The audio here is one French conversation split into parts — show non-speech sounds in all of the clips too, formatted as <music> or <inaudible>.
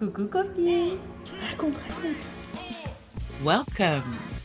Coucou copine Raconte, raconte. Welcome,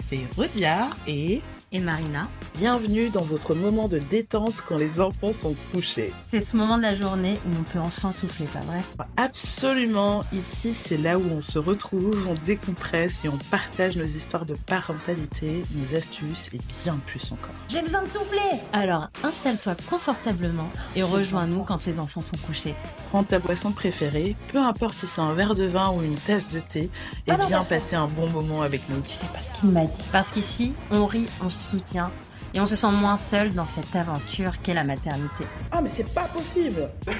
c'est Rodia et Et Marina Bienvenue dans votre moment de détente quand les enfants sont couchés. C'est ce moment de la journée où on peut enfin souffler, pas vrai? Absolument, ici c'est là où on se retrouve, on décompresse et on partage nos histoires de parentalité, nos astuces et bien plus encore. J'ai besoin de souffler Alors installe-toi confortablement et rejoins-nous quand les enfants sont couchés. Prends ta boisson préférée, peu importe si c'est un verre de vin ou une tasse de thé, et Ah viens d'accord. passer un bon moment avec nous. Tu sais pas ce qu'il m'a dit. Parce qu'ici, on rit, on se soutient et on se sent moins seul dans cette aventure qu'est la maternité. Ah mais c'est pas possible <laughs>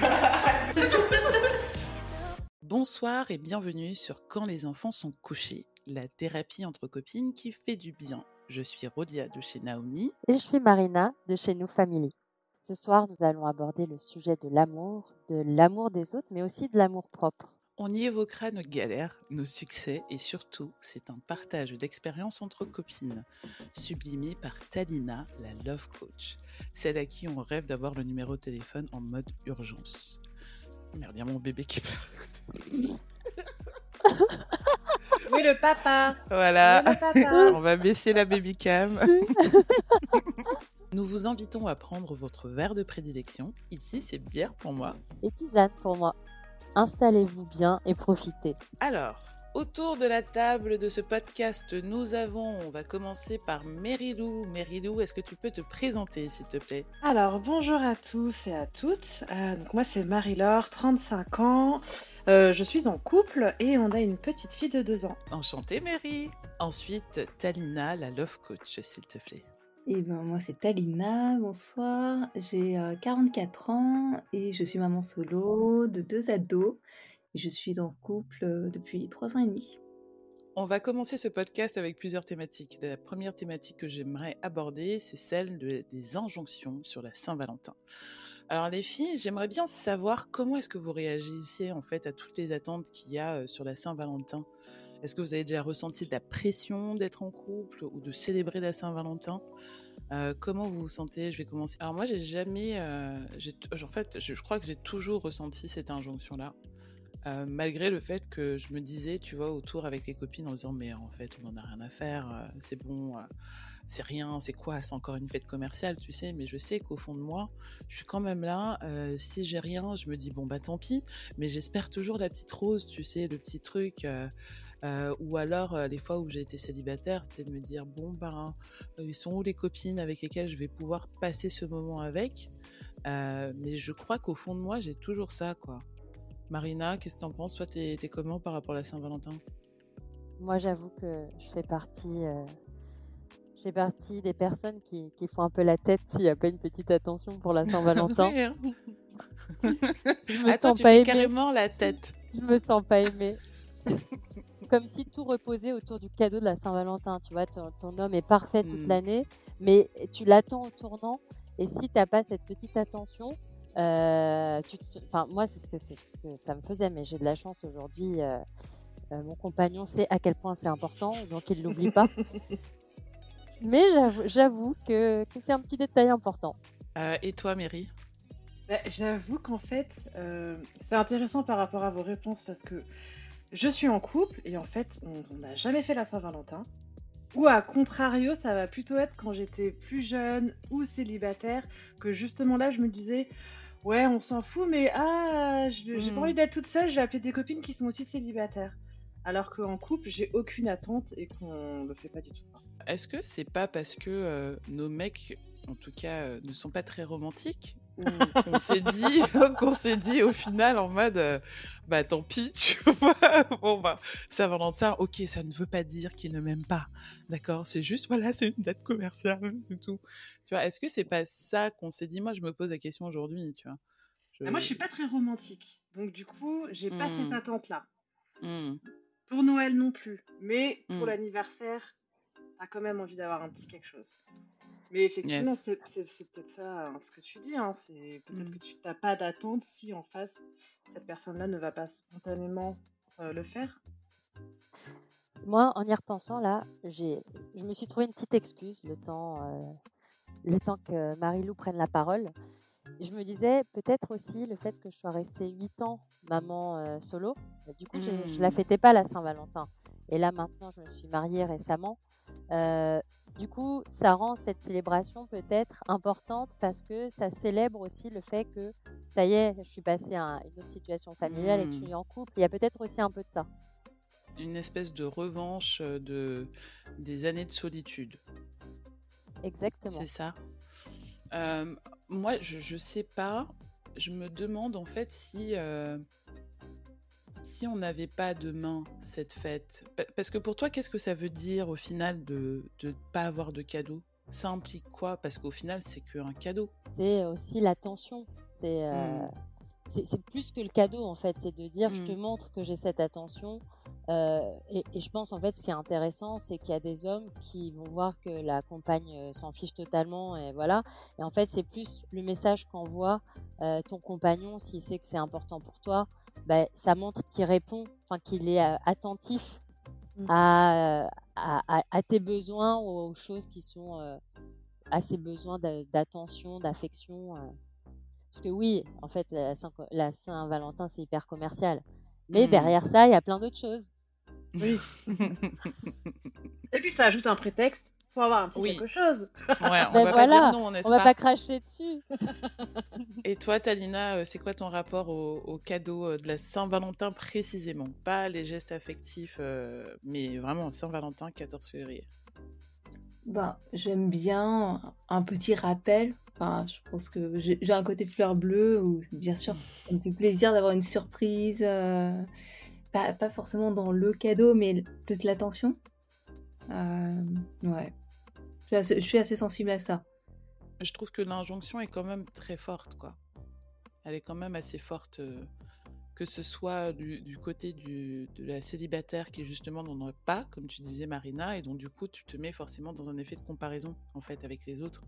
bonsoir et bienvenue sur Quand les enfants sont couchés, la thérapie entre copines qui fait du bien. Je suis Rodia de chez Naomi. Et je suis Marina de chez Nous Family. Ce soir, nous allons aborder le sujet de l'amour, de l'amour des autres, mais aussi de l'amour propre. On y évoquera nos galères, nos succès et surtout, c'est un partage d'expériences entre copines, sublimé par Talina, la Love Coach, celle à qui on rêve d'avoir le numéro de téléphone en mode urgence. Merde, il y a mon bébé qui pleure. <laughs> Oui, le papa. Voilà. Oui, le papa. <laughs> On va baisser la babycam. Nous vous invitons à prendre votre verre de prédilection. Ici, c'est bière pour moi. Et tisane pour moi. Installez-vous bien et profitez. Alors, autour de la table de ce podcast, nous avons, on va commencer par Merilou. Merilou, est-ce que tu peux te présenter, s'il te plaît? Alors, bonjour à tous et à toutes. Euh, donc moi, c'est Marie-Laure, 35 ans. Euh, je suis en couple et on a une petite fille de 2 ans. Enchantée, Mary. Ensuite, Talina, la love coach, s'il te plaît. Et ben moi c'est Talina, bonsoir, j'ai euh, 44 ans et je suis maman solo de deux ados je suis en couple euh, depuis 3 ans et demi. On va commencer ce podcast avec plusieurs thématiques. La première thématique que j'aimerais aborder, c'est celle de- des injonctions sur la Saint-Valentin. Alors les filles, j'aimerais bien savoir comment est-ce que vous réagissez en fait à toutes les attentes qu'il y a euh, sur la Saint-Valentin? Est-ce que vous avez déjà ressenti de la pression d'être en couple ou de célébrer la Saint-Valentin? Euh, Comment vous vous sentez? Je vais commencer. Alors moi, j'ai jamais, euh, en fait, je, crois que j'ai toujours ressenti cette injonction-là. Euh, malgré le fait que je me disais, tu vois, autour avec les copines en disant, mais en fait, on n'en a rien à faire, c'est bon, c'est rien, c'est quoi, c'est encore une fête commerciale, tu sais, mais je sais qu'au fond de moi, je suis quand même là, euh, si j'ai rien, je me dis, bon, bah tant pis, mais j'espère toujours la petite rose, tu sais, le petit truc, euh, euh, ou alors les fois où j'ai été célibataire, c'était de me dire, bon, euh, ils sont où les copines avec lesquelles je vais pouvoir passer ce moment avec, mais je crois qu'au fond de moi, j'ai toujours ça, quoi. Marina, qu'est-ce que t'en penses? Toi, t'es comment par rapport à la Saint-Valentin? Moi, j'avoue que je fais partie, fais partie des personnes qui, qui font un peu la tête s'il n'y a pas une petite attention pour la Saint-Valentin. <laughs> Hein. <laughs> Je me sens tu pas fais aimée. carrément la tête. Je me sens pas aimée. <laughs> Comme si tout reposait autour du cadeau de la Saint-Valentin. Tu vois, ton, ton homme est parfait toute Mm. l'année, mais tu l'attends au tournant. Et si t'as pas cette petite attention, euh, tu te- enfin, moi, c'est ce que, c'est ce que ça me faisait, mais j'ai de la chance aujourd'hui. euh, euh, mon compagnon sait à quel point c'est important, donc il l'oublie pas. Mais j'avoue- que, que c'est un petit détail important. Euh, et toi, Mary? Bah, J'avoue qu'en fait, euh, c'est intéressant par rapport à vos réponses parce que je suis en couple et en fait, on n'a jamais fait la Saint-Valentin. Ou à contrario, ça va plutôt être quand j'étais plus jeune ou célibataire que justement là, je me disais, ouais, on s'en fout, mais ah, je- j'ai pas envie d'être toute seule, je vais appeler des copines qui sont aussi célibataires. Alors qu'en couple, j'ai aucune attente et qu'on le fait pas du tout. Est-ce que c'est pas parce que euh, nos mecs, en tout cas, euh, ne sont pas très romantiques ou <laughs> qu'on s'est dit, <laughs> qu'on s'est dit au final en mode, euh, bah tant pis, <laughs> tu vois, bon bah Saint-Valentin, ok, ça ne veut pas dire qu'il ne m'aime pas, d'accord, c'est juste voilà, c'est une date commerciale, c'est tout. Tu vois, est-ce que c'est pas ça qu'on s'est dit? Moi, je me pose la question aujourd'hui, tu vois. Je- Ah, moi, je suis pas très romantique, donc du coup, j'ai pas Mm. cette attente-là. Hmm. Pour Noël non plus, mais pour Mm. l'anniversaire, t'as quand même envie d'avoir un petit quelque chose. Mais effectivement, Yes. c'est c'est- c'est peut-être ça hein, ce que tu dis. Hein. C'est peut-être Mm. que tu n'as pas d'attente si en face, cette personne-là ne va pas spontanément euh, le faire. Moi, en y repensant là, j'ai, je me suis trouvé une petite excuse le temps, euh, le temps que Marie-Lou prenne la parole. Je me disais peut-être aussi le fait que je sois restée 8 ans maman solo. Du coup, je ne Mmh. la fêtais pas la Saint-Valentin. Et là, maintenant, je me suis mariée récemment. du coup, ça rend cette célébration peut-être importante parce que ça célèbre aussi le fait que ça y est, je suis passée à une autre situation familiale et que je Mmh. suis en couple. Il y a peut-être aussi un peu de ça. Une espèce de revanche de des années de solitude. Exactement. C'est ça. Euh, moi, je, je sais pas. Je me demande en fait si euh, si on n'avait pas demain cette fête. Pa- Parce que pour toi, qu'est-ce que ça veut dire au final de ne pas avoir de cadeau? Ça implique quoi? Parce qu'au final, c'est qu'un cadeau. C'est aussi l'attention. C'est euh, Mm. c'est plus que le cadeau en fait. C'est de dire je te Mm. montre que j'ai cette attention. Euh, et, et je pense en fait ce qui est intéressant, c'est qu'il y a des hommes qui vont voir que la compagne euh, s'en fiche totalement et voilà. Et en fait, c'est plus le message qu'envoie euh, ton compagnon s'il sait que c'est important pour toi. Ben, ça montre qu'il répond, enfin qu'il est euh, attentif Mm. à, euh, à, à- tes besoins ou aux choses qui sont euh, à ses besoins d'a- d'attention, d'affection. euh. Parce que oui, en fait, la Saint- la Saint-Valentin, c'est hyper commercial. Mais Mm. derrière ça, il y a plein d'autres choses. Oui. <laughs> Et puis ça ajoute un prétexte pour avoir un petit Oui. quelque chose. Ouais, on <laughs> Ben va pas dire non, n'est-ce On va pas cracher dessus. <laughs> Et toi, Talina, euh, c'est quoi ton rapport au, au cadeau euh, de la Saint-Valentin précisément? Pas les gestes affectifs, euh, mais vraiment Saint-Valentin, 14 février. Bah, j'aime bien un petit rappel. Enfin, je pense que j'ai j'ai un côté fleur bleue où, bien sûr, <laughs> ça me fait plaisir d'avoir une surprise. euh, pas, pas forcément dans le cadeau, mais plus l'attention. Euh, ouais. Je suis, assez, sensible à ça. Je trouve que l'injonction est quand même très forte, quoi. Elle est quand même assez forte, euh, que ce soit du, côté de la célibataire qui justement n'en a pas, comme tu disais Marina, et donc du coup tu te mets forcément dans un effet de comparaison en fait avec les autres,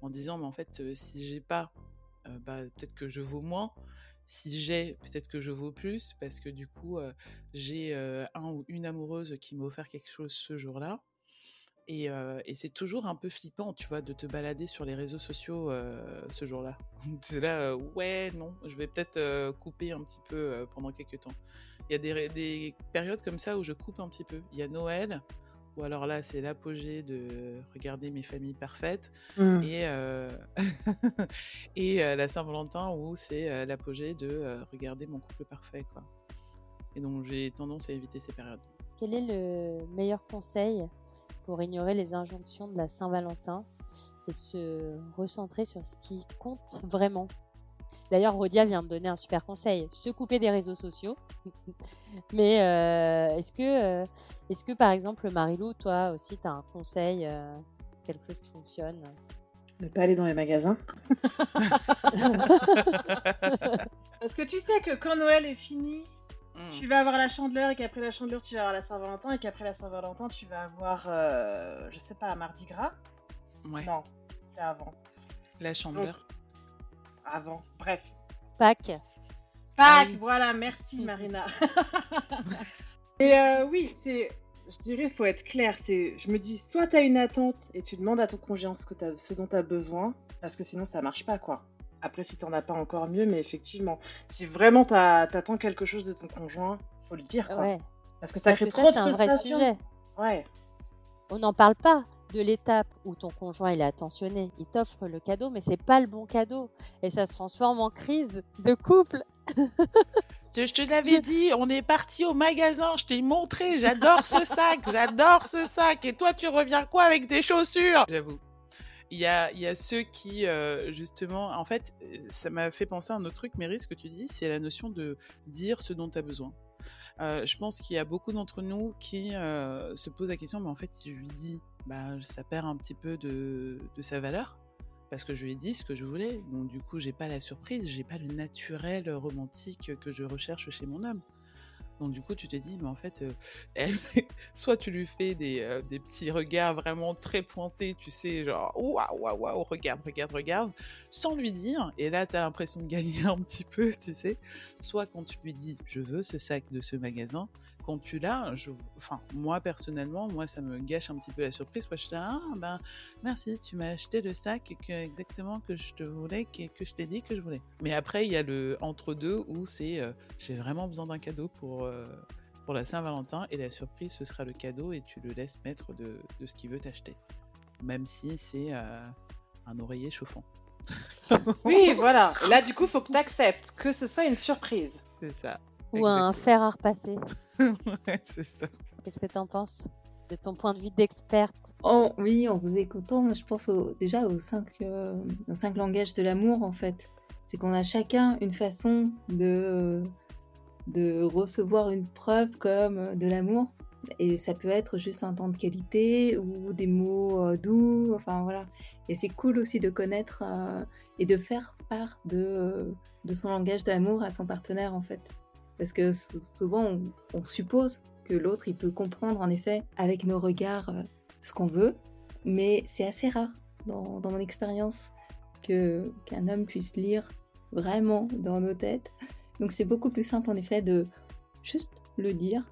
en disant mais en fait euh, si j'ai pas, euh, bah, peut-être que je vaux moins, si j'ai peut-être que je vaux plus, parce que du coup j'ai un ou une amoureuse qui m'a offert quelque chose ce jour-là. Et, euh, et c'est toujours un peu flippant, tu vois, de te balader sur les réseaux sociaux euh, ce jour-là. <laughs> c'est là, euh, ouais, non, je vais peut-être euh, couper un petit peu euh, pendant quelques temps. Il y a des, périodes comme ça où je coupe un petit peu. Il y a Noël, ou alors là, c'est l'apogée de regarder mes familles parfaites, Mm. et, euh, <laughs> et euh, la Saint-Valentin où c'est euh, l'apogée de euh, regarder mon couple parfait, quoi. Et donc j'ai tendance à éviter ces périodes. Quel est le meilleur conseil pour ignorer les injonctions de la Saint-Valentin et se recentrer sur ce qui compte vraiment D'ailleurs, Rodia vient de donner un super conseil se couper des réseaux sociaux. <laughs> Mais euh, est-ce que, euh, est-ce que, par exemple, Marilou, toi aussi, tu as un conseil, euh, quelque chose qui fonctionne? Ne pas aller dans les magasins. <laughs> <laughs> Parce que tu sais que quand Noël est fini, Mm. tu vas avoir la chandeleur et qu'après la chandeleur, tu vas avoir la Saint-Valentin et qu'après la Saint-Valentin, tu vas avoir, euh, je sais pas, Mardi Gras. Ouais, Non, c'est avant. la chandeleur. Avant. Bref. Pâques Pâques, oui. voilà, merci Marina. <laughs> et euh, oui, c'est, je dirais, faut être clair. C'est, je me dis, soit tu as une attente et tu demandes à ton conjoint ce, que t'as- ce dont tu as besoin, parce que sinon ça marche pas, quoi. Après, si t'en as pas encore mieux, mais effectivement, si vraiment t'attends quelque chose de ton conjoint, faut le dire, quoi. Ouais, Parce que ça parce crée que trop ça, de c'est un vrai frustration. sujet. Ouais. On n'en parle pas de l'étape où ton conjoint il est attentionné, il t'offre le cadeau, mais c'est pas le bon cadeau. Et ça se transforme en crise de couple. <laughs> Je je te l'avais dit, on est parti au magasin, je t'ai montré, j'adore ce sac, j'adore ce sac, et toi tu reviens quoi avec tes chaussures? J'avoue. Il y a, ceux qui, euh, justement, en fait, ça m'a fait penser à un autre truc, Mary, ce que tu dis, c'est la notion de dire ce dont tu as besoin. Euh, je pense qu'il y a beaucoup d'entre nous qui euh, se posent la question, mais en fait, si je lui dis, bah, ça perd un petit peu de, de sa valeur, parce que je lui ai dit ce que je voulais. Donc du coup, j'ai pas la surprise, j'ai pas le naturel romantique que je recherche chez mon homme. Donc du coup, tu te dis, mais en fait, euh, <laughs> soit tu lui fais des, euh, des petits regards vraiment très pointés, tu sais, genre waouh waouh waouh, regarde regarde regarde, sans lui dire. Et là, tu as l'impression de gagner <laughs> un petit peu, tu sais. Soit quand tu lui dis, je veux ce sac de ce magasin, quand tu l'as, je, enfin, moi personnellement, moi, ça me gâche un petit peu la surprise. Moi, je suis là, ah, ben, merci, tu m'as acheté le sac que, exactement que je te voulais, que, que je t'ai dit que je voulais. Mais après, il y a le entre-deux où c'est, euh, j'ai vraiment besoin d'un cadeau pour, euh, pour la Saint-Valentin et la surprise, ce sera le cadeau et tu le laisses mettre de, de ce qu'il veut t'acheter. Même si c'est euh, un oreiller chauffant. <laughs> oui, voilà. Et là, du coup, faut que tu acceptes que ce soit une surprise. C'est ça. Ou un fer à repasser. <laughs> ouais, c'est ça. Qu'est-ce que tu en penses de ton point de vue d'experte? Oh, Oui, en vous écoutant, je pense déjà aux cinq, euh, aux cinq langages de l'amour, en fait. C'est qu'on a chacun une façon de, de recevoir une preuve comme de l'amour. Et ça peut être juste un temps de qualité ou des mots euh, doux, enfin voilà. Et c'est cool aussi de connaître euh, et de faire part de, de son langage d'amour à son partenaire en fait. Parce que souvent on, suppose que l'autre il peut comprendre en effet avec nos regards euh, ce qu'on veut, mais c'est assez rare dans, mon expérience qu'un homme puisse lire vraiment dans nos têtes. Donc c'est beaucoup plus simple en effet de juste le dire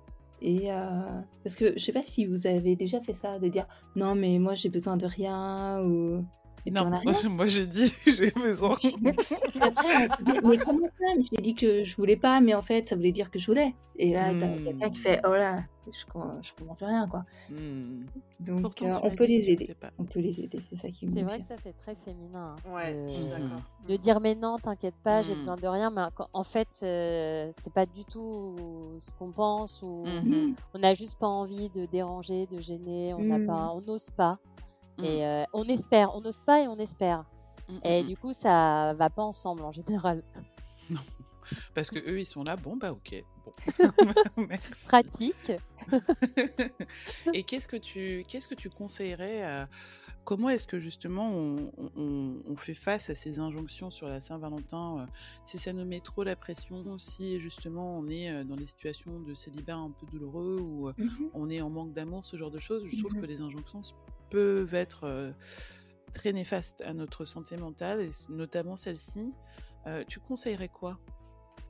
et euh, parce que je sais pas si vous avez déjà fait ça, de dire non mais moi j'ai besoin de rien ou non, <laughs> moi j'ai dit <laughs> j'ai besoin. <laughs> Après, mais comment ça? Je dit que je voulais pas, mais en fait ça voulait dire que je voulais. Et là, t'as quelqu'un qui fait oh là, je, je comprends plus rien quoi. Hmm. Donc euh, on peut les aider. On peut les aider, c'est ça qui me C'est vrai que ça c'est très féminin. Hein, ouais, de... de... dire mais non, t'inquiète pas, j'ai hmm. besoin de rien, mais en fait euh, c'est pas du tout ce qu'on pense ou hmm. on n'a juste pas envie de déranger, de gêner, on n'a pas, on n'ose pas. Et mmh. euh, on espère, on n'ose pas et on espère. Mmh, et mmh, du coup, ça va pas ensemble en général. Non. Parce que eux, ils sont là, bon, bah ok. Bon. <laughs> <laughs> Pratique. <laughs> et qu'est-ce que tu, qu'est-ce que tu conseillerais à, Comment est-ce que justement on, fait face à ces injonctions sur la Saint-Valentin euh, Si ça nous met trop la pression, si justement on est euh, dans des situations de célibat un peu douloureux ou on est en manque d'amour, ce genre de choses, je trouve que les injonctions peuvent être euh, très néfastes à notre santé mentale, et notamment celle-ci. Euh, tu conseillerais quoi?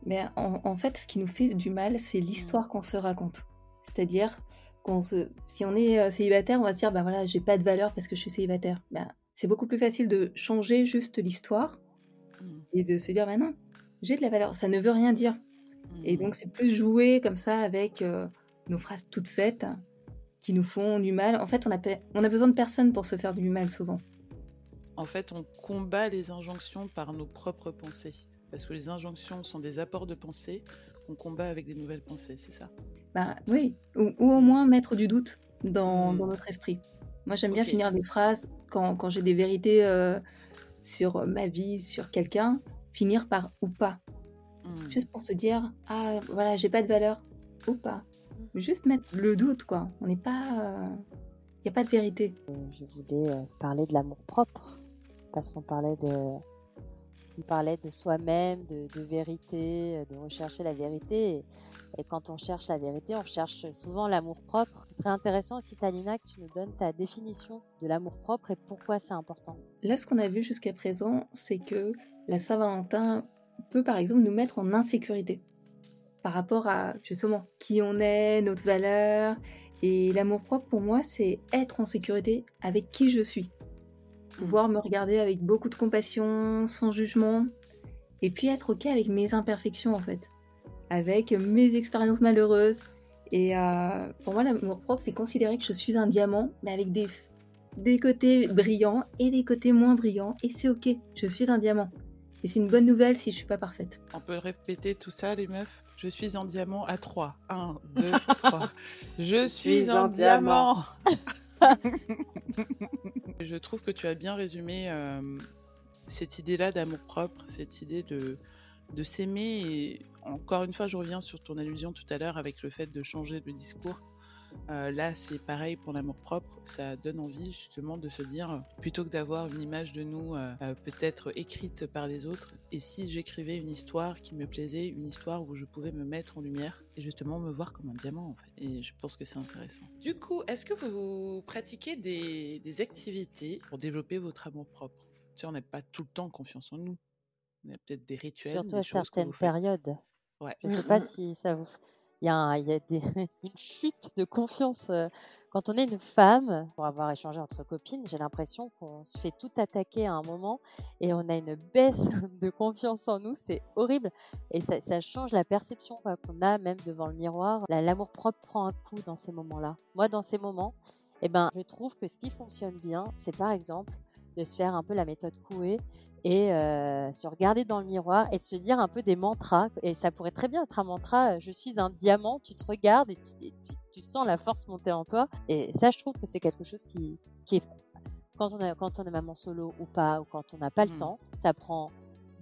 Mais en, fait, ce qui nous fait du mal, c'est l'histoire qu'on se raconte. C'est-à-dire qu'on se, si on est euh, célibataire, on va se dire, bah voilà, j'ai pas de valeur parce que je suis célibataire. Ben, c'est beaucoup plus facile de changer juste l'histoire mmh. et de se dire, bah non, j'ai de la valeur. Ça ne veut rien dire. Et mmh. donc, c'est plus jouer comme ça avec nos phrases toutes faites qui nous font du mal. En fait, on a, on a besoin de personne pour se faire du mal souvent. En fait, on combat les injonctions par nos propres pensées. Parce que les injonctions sont des apports de pensée qu'on combat avec des nouvelles pensées, c'est ça? Bah oui, ou, au moins mettre du doute dans, hmm. notre esprit. Moi, j'aime bien finir des phrases quand, quand j'ai des vérités euh, sur ma vie, sur quelqu'un, finir par ou pas. Hmm. Juste pour se dire, ah voilà, j'ai pas de valeur, ou pas juste mettre le doute, quoi. On n'est pas. Il n'y a pas de vérité. Je voulais euh, parler de l'amour propre, parce qu'on parlait de. On parlait de soi-même, de, vérité, euh, de rechercher la vérité. Et, quand on cherche la vérité, on cherche souvent l'amour propre. Ce serait intéressant aussi, Talina, que tu nous donnes ta définition de l'amour propre et pourquoi c'est important. Là, ce qu'on a vu jusqu'à présent, c'est que la Saint-Valentin peut, par exemple, nous mettre en insécurité par rapport à justement qui on est, notre valeur. Et l'amour propre pour moi, c'est être en sécurité avec qui je suis. Pouvoir me regarder avec beaucoup de compassion, sans jugement. Et puis être OK avec mes imperfections en fait. Avec mes expériences malheureuses. Et euh, pour moi, l'amour propre, c'est considérer que je suis un diamant, mais avec des, des côtés brillants et des côtés moins brillants. Et c'est OK, je suis un diamant. Et c'est une bonne nouvelle si je suis pas parfaite. On peut répéter tout ça, les meufs? Je suis en diamant à 3. 1, 2, 3. Je suis en diamant <laughs> <laughs> Je trouve que tu as bien résumé euh, cette idée-là d'amour-propre, cette idée de, de s'aimer. Et encore une fois, je reviens sur ton allusion tout à l'heure avec le fait de changer le discours. Euh, là, c'est pareil pour l'amour propre. Ça donne envie justement de se dire, plutôt que d'avoir une image de nous euh, euh, peut-être écrite par les autres, et si j'écrivais une histoire qui me plaisait, une histoire où je pouvais me mettre en lumière et justement me voir comme un diamant en fait. Et je pense que c'est intéressant. Du coup, est-ce que vous pratiquez des, activités pour développer votre amour propre? Tu sais, on n'a pas tout le temps confiance en nous. On a peut-être des rituels, Surtout des à certaines périodes. Ouais. Je ne sais pas si ça vous il y a, <laughs> une chute de confiance. euh, Quand on est une femme, pour avoir échangé entre copines, j'ai l'impression qu'on se fait tout attaquer à un moment et on a une baisse <laughs> de confiance en nous. C'est horrible et ça, change la perception qu'on a même devant le miroir. La- L'amour propre prend un coup dans ces moments-là. Moi, dans ces moments, eh ben, je trouve que ce qui fonctionne bien, c'est par exemple de se faire un peu la méthode Coué et euh, se regarder dans le miroir et de se dire un peu des mantras. Et ça pourrait très bien être un mantra, euh, je suis un diamant, tu te regardes et tu, et tu- tu sens la force monter en toi. Et ça, je trouve que c'est quelque chose qui, qui est... Quand on, a, quand on est maman solo ou pas, ou quand on n'a pas le Mhm. temps, ça prend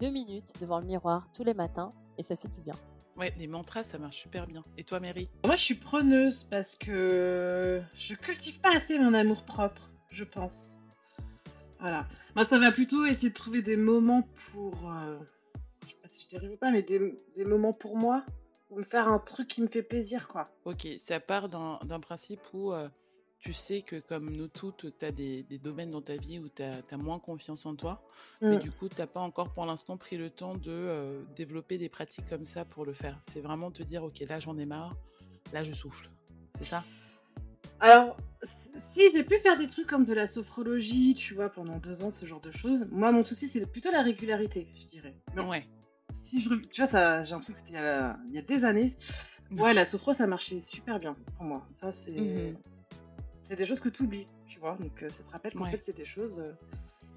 deux minutes devant le miroir tous les matins et ça fait du bien. Ouais, les mantras, ça marche super bien. Et toi, Mary? Moi, je suis preneuse parce que je cultive pas assez mon amour propre, je pense. Voilà. Moi, ça va plutôt essayer de trouver des moments pour. euh, je sais pas si je dérive ou pas, mais des, des moments pour moi. Ou me faire un truc qui me fait plaisir, quoi. Ok, ça part d'un d'un principe où euh, tu sais que comme nous toutes, tu as des, des domaines dans ta vie où tu as, moins confiance en toi. Mais Mm. du coup, tu n'as pas encore pour l'instant pris le temps de euh, développer des pratiques comme ça pour le faire. C'est vraiment te dire, ok, là j'en ai marre, là je souffle. C'est ça? Alors, si j'ai pu faire des trucs comme de la sophrologie, tu vois, pendant deux ans, ce genre de choses, moi, mon souci, c'est plutôt la régularité, je dirais. Mais Ouais. si je, tu vois, ça, j'ai l'impression que c'était il, y a- il y a des années. Ouais, la sophro, ça marchait super bien pour moi. Ça, c'est, Mhm. c'est des choses que tu oublies, tu vois. Donc, euh, ça te rappelle qu'en Ouais. fait, c'est des choses euh,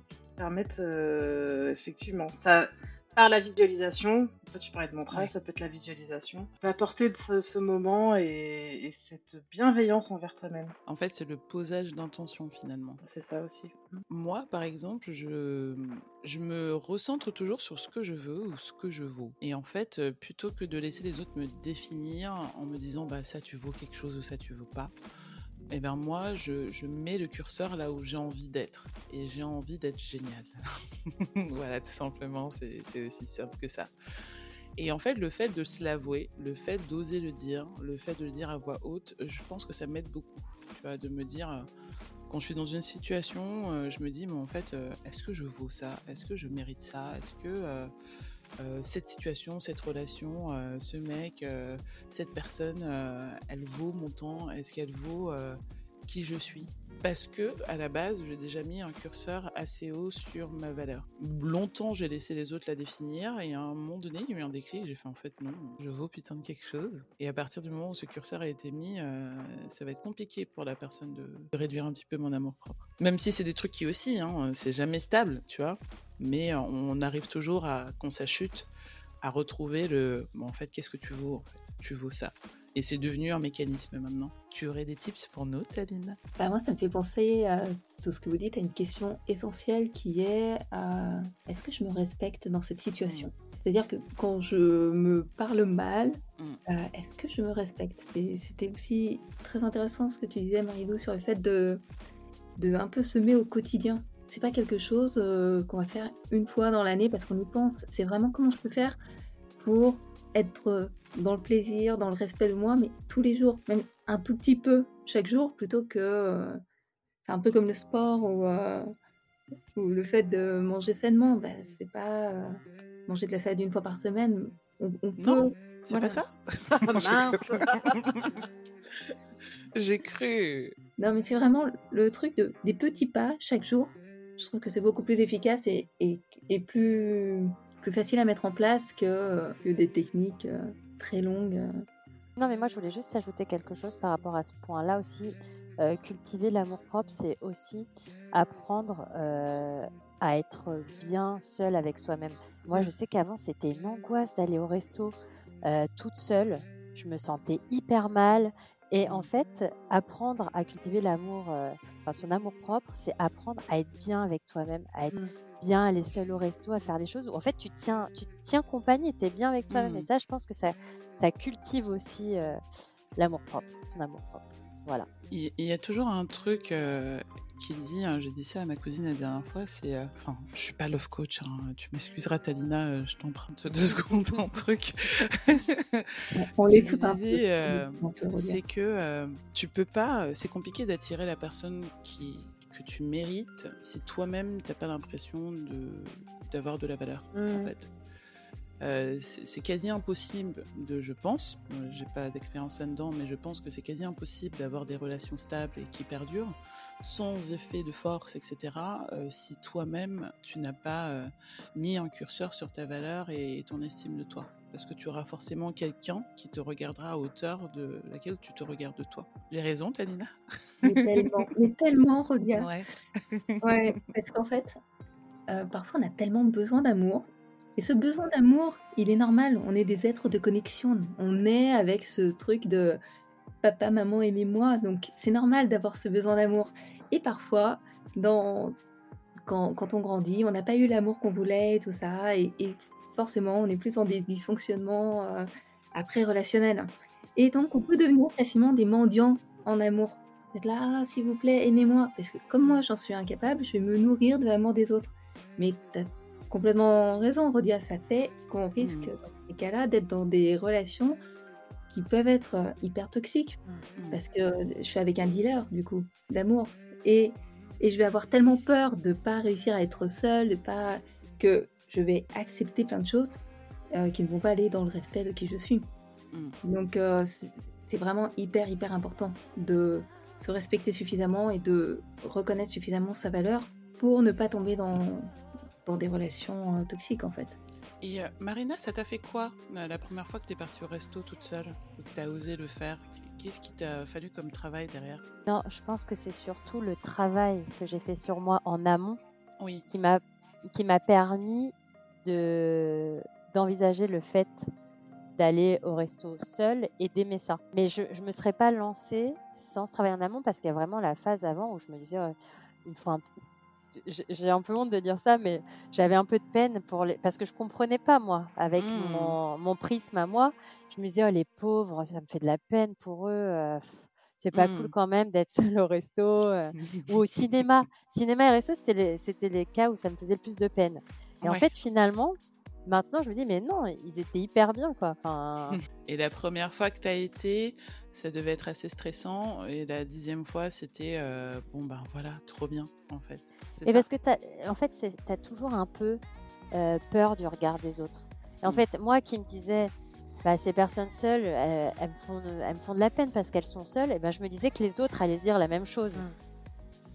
qui permettent, euh, effectivement, ça, par la visualisation. Toi, tu parlais de mantra, Ouais. ça peut être la visualisation. Ça peut apporter ce, ce moment et, et cette bienveillance envers toi-même. En fait, c'est le posage d'intention finalement. C'est ça aussi. Moi, par exemple, je, je me recentre toujours sur ce que je veux ou ce que je vaux. Et en fait, euh, plutôt que de laisser les autres me définir en me disant bah ça tu vaux quelque chose ou ça tu vaux pas, et ben moi je, mets le curseur là où j'ai envie d'être. Et j'ai envie d'être génial. <laughs> voilà, tout simplement, c'est aussi simple que ça. Et en fait, le fait de se l'avouer, le fait d'oser le dire, le fait de le dire à voix haute, je pense que ça m'aide beaucoup. Tu vois, de me dire, euh, quand je suis dans une situation, euh, je me dis, mais en fait, euh, est-ce que je vaux ça? Est-ce que je mérite ça? Est-ce que euh, cette situation, cette relation, euh, ce mec, euh, cette personne, elle vaut mon temps Est-ce qu'elle vaut qui je suis? Parce que à la base, j'ai déjà mis un curseur assez haut sur ma valeur. Longtemps, j'ai laissé les autres la définir et à un moment donné, il y a eu un. J'ai fait en fait non, je vaux putain de quelque chose. Et à partir du moment où ce curseur a été mis, ça va être compliqué pour la personne de, de réduire un petit peu mon amour propre. Même si c'est des trucs qui aussi, hein, c'est jamais stable, tu vois. Mais euh, on arrive toujours à, quand ça chute, à retrouver le. Bon, en fait, qu'est-ce que tu vaux en fait? Tu vaux ça. Et c'est devenu un mécanisme maintenant. Tu aurais des tips pour nous, Taline Bah, moi, ça me fait penser à tout ce que vous dites à une question essentielle qui est euh, est-ce que je me respecte dans cette situation? C'est-à-dire que quand je me parle mal, Mm. euh, est-ce que je me respecte? Et c'était aussi très intéressant ce que tu disais, Marilou, sur le fait de, de un peu semer au quotidien. C'est pas quelque chose euh, qu'on va faire une fois dans l'année parce qu'on y pense. C'est vraiment comment je peux faire pour être dans le plaisir, dans le respect de moi, mais tous les jours, même un tout petit peu chaque jour, plutôt que euh, c'est un peu comme le sport ou, euh, ou le fait de manger sainement. Bah, c'est pas euh, manger de la salade une fois par semaine. On, on peut. Non, c'est voilà. pas ça <laughs> <laughs> Mince. <laughs> J'ai cru. Non, mais c'est vraiment le truc de des petits pas chaque jour. Je trouve que c'est beaucoup plus efficace et, plus, facile à mettre en place que, des techniques euh, très longues. Non, mais moi, je voulais juste ajouter quelque chose par rapport à ce point-là aussi. Euh, cultiver l'amour-propre, c'est aussi apprendre euh, à être bien seul avec soi-même. Moi, je sais qu'avant, c'était une angoisse d'aller au resto toute seule. Je me sentais hyper mal. Et en fait, apprendre à cultiver l'amour, euh, enfin son amour propre, c'est apprendre à être bien avec toi-même, à être Mm. bien aller seul au resto, à faire des choses où en fait tu tiens, tu tiens compagnie, tu es bien avec toi-même. Et ça, je pense que ça, ça cultive aussi euh, l'amour propre, son amour propre. Voilà. Il il y a toujours un truc euh, qui dit, hein, j'ai dit ça à ma cousine la dernière fois, c'est, euh, enfin, je suis pas love coach, hein, tu m'excuseras Talina, euh, je t'emprunte <laughs> deux secondes un truc. On, que tout un euh, c'est que euh, tu peux pas, euh, c'est compliqué d'attirer la personne qui que tu mérites si toi-même t'as pas l'impression de d'avoir de la valeur en Mm. fait. Euh, c'est quasi impossible de, je pense, euh, j'ai pas d'expérience là-dedans, mais je pense que c'est quasi impossible d'avoir des relations stables et qui perdurent sans effet de force, etc. euh, si toi-même tu n'as pas euh, mis un curseur sur ta valeur et ton estime de toi. Parce que tu auras forcément quelqu'un qui te regardera à hauteur de laquelle tu te regardes toi. J'ai raison, Talina? Mais tellement, mais tellement, regarde. Ouais. Ouais, parce qu'en fait, parfois on a tellement besoin d'amour. Et ce besoin d'amour, il est normal. On est des êtres de connexion. On est avec ce truc de papa, maman, aimez-moi. Donc c'est normal d'avoir ce besoin d'amour. Et parfois, quand, on grandit, on n'a pas eu l'amour qu'on voulait et tout ça. Et, forcément, on est plus dans des dysfonctionnements euh, après relationnels. Et donc, on peut devenir facilement des mendiants en amour. Être là, ah, s'il vous plaît, aimez-moi. Parce que comme moi, j'en suis incapable, je vais me nourrir de l'amour des autres. Mais tu as complètement raison, Rodia. Ça fait qu'on risque, Mhm. dans ces cas-là, d'être dans des relations qui peuvent être euh, hyper toxiques. Mm. Parce que je suis avec un dealer, du coup, d'amour. Et, et je vais avoir tellement peur de pas réussir à être seule, de pas que je vais accepter plein de choses euh, qui ne vont pas aller dans le respect de qui je suis. Mm. Donc euh, c'est vraiment hyper hyper important de se respecter suffisamment et de reconnaître suffisamment sa valeur pour ne pas tomber dans, dans des relations euh, toxiques en fait. Et euh, Marina, ça t'a fait quoi la, la première fois que t'es partie au resto toute seule ou que t'as osé le faire? Qu'est-ce qui t'a fallu comme travail derrière? Non, je pense que c'est surtout le travail que j'ai fait sur moi en amont Oui. qui m'a qui m'a permis de d'envisager le fait d'aller au resto seule et d'aimer ça. Mais je ne me serais pas lancée sans ce travail en amont parce qu'il y a vraiment la phase avant où je me disais, il me faut un peu- j'ai- un peu honte de dire ça, mais j'avais un peu de peine pour les... parce que je comprenais pas moi avec Mm. mon, mon prisme à moi. Je me disais oh les pauvres, ça me fait de la peine pour eux. euh, c'est pas cool Mm. quand même d'être <laughs> seul au resto euh, <laughs> ou au cinéma. Cinéma et resto, c'était les, les cas où ça me faisait le plus de peine. Et en fait, finalement, maintenant, je me dis, mais non, ils étaient hyper bien, quoi. Enfin, <laughs> Et la première fois que t'as été, ça devait être assez stressant. Et la dixième fois, c'était euh, bon ben voilà, trop bien en fait. Et ça parce que, en fait, tu as toujours un peu euh, peur du regard des autres. Et en Mm. fait, moi qui me disais, bah, ces personnes seules, elles, elles me font, elles me font de la peine parce qu'elles sont seules, et ben, je me disais que les autres allaient dire la même chose. Mm.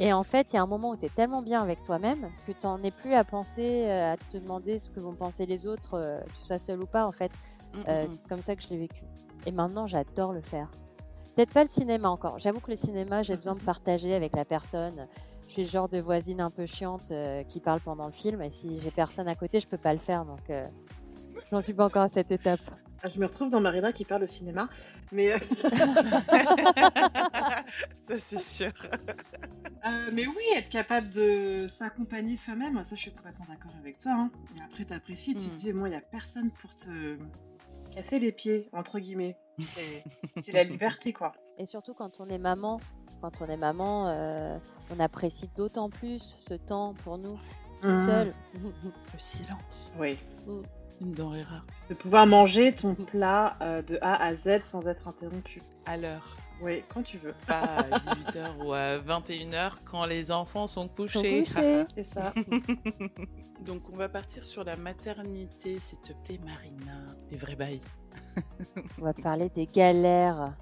Et en fait, il y a un moment où tu es tellement bien avec toi-même que tu n'en es plus à penser, euh, à te demander ce que vont penser les autres, euh, que tu sois seul ou pas, en fait. Mm, mm, Euh, mm. c'est comme ça que je l'ai vécu. Et maintenant, j'adore le faire. Peut-être pas le cinéma encore. J'avoue que le cinéma, j'ai besoin de partager avec la personne. Je suis le genre de voisine un peu chiante euh, qui parle pendant le film. Et si j'ai personne à côté, je peux pas le faire. Donc, euh, j'en suis pas encore à cette étape. Ah, Je me retrouve dans Marina qui parle au cinéma, mais, euh, <laughs> ça c'est sûr. euh, mais oui, être capable de s'accompagner soi-même, ça je suis complètement d'accord avec toi. hein. Et après, t'apprécies, tu te dis, moi, il n'y a personne pour te casser les pieds, entre guillemets. <laughs> C'est la liberté, quoi. Et surtout quand on est maman, quand on est maman, euh, on apprécie d'autant plus ce temps pour nous, Mm. seul. Le silence, <laughs> Oui. Une denrée rare. De pouvoir manger ton plat euh, de A à Z sans être interrompu. À l'heure, Oui, quand tu veux. pas à 18h <laughs> ou à 21h quand les enfants sont Ils sont couchés. couchés. <laughs> C'est ça. <laughs> Donc on va partir sur la maternité, s'il te plaît, Marina. Des vrais bails. On va parler des galères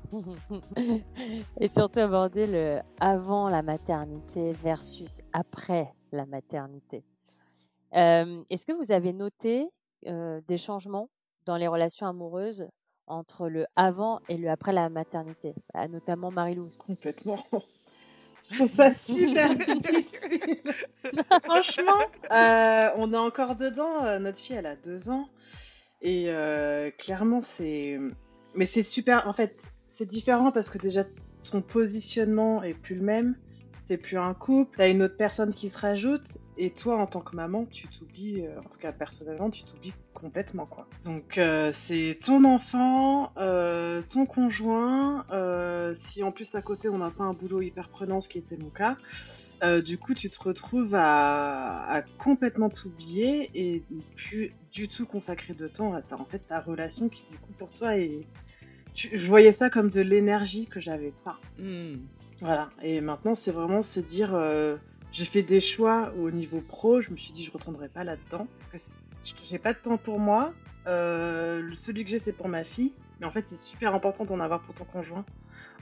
et surtout aborder le avant la maternité versus après la maternité. Euh, Est-ce que vous avez noté des changements dans les relations amoureuses entre le avant et le après la maternité, Ah, notamment Marie-Lou Complètement. <laughs> Je trouve ça super difficile. <laughs> Franchement, euh, on est encore dedans. euh, Notre fille, elle a deux ans. Et euh, clairement, c'est. Mais c'est super. En fait, c'est différent parce que déjà, ton positionnement est plus le même. T'es plus un couple. T'as une autre personne qui se rajoute. Et toi, en tant que maman, tu t'oublies. euh, en tout cas, personnellement, tu t'oublies complètement, quoi. Donc, euh, c'est ton enfant, euh, ton conjoint. si en plus à côté, on n'a pas un boulot hyper prenant, ce qui était mon cas. Du coup, tu te retrouves à, à complètement t'oublier et plus du tout consacrer de temps à ta, en fait, ta relation qui, du coup, pour toi, est... tu- je voyais ça comme de l'énergie que j'avais pas. Hmm. Voilà. Et maintenant, c'est vraiment se dire, j'ai fait des choix au niveau pro, je me suis dit, je retournerai pas là-dedans. Parce que j'ai pas de temps pour moi. Euh, celui que j'ai, c'est pour ma fille. Mais en fait, c'est super important d'en avoir pour ton conjoint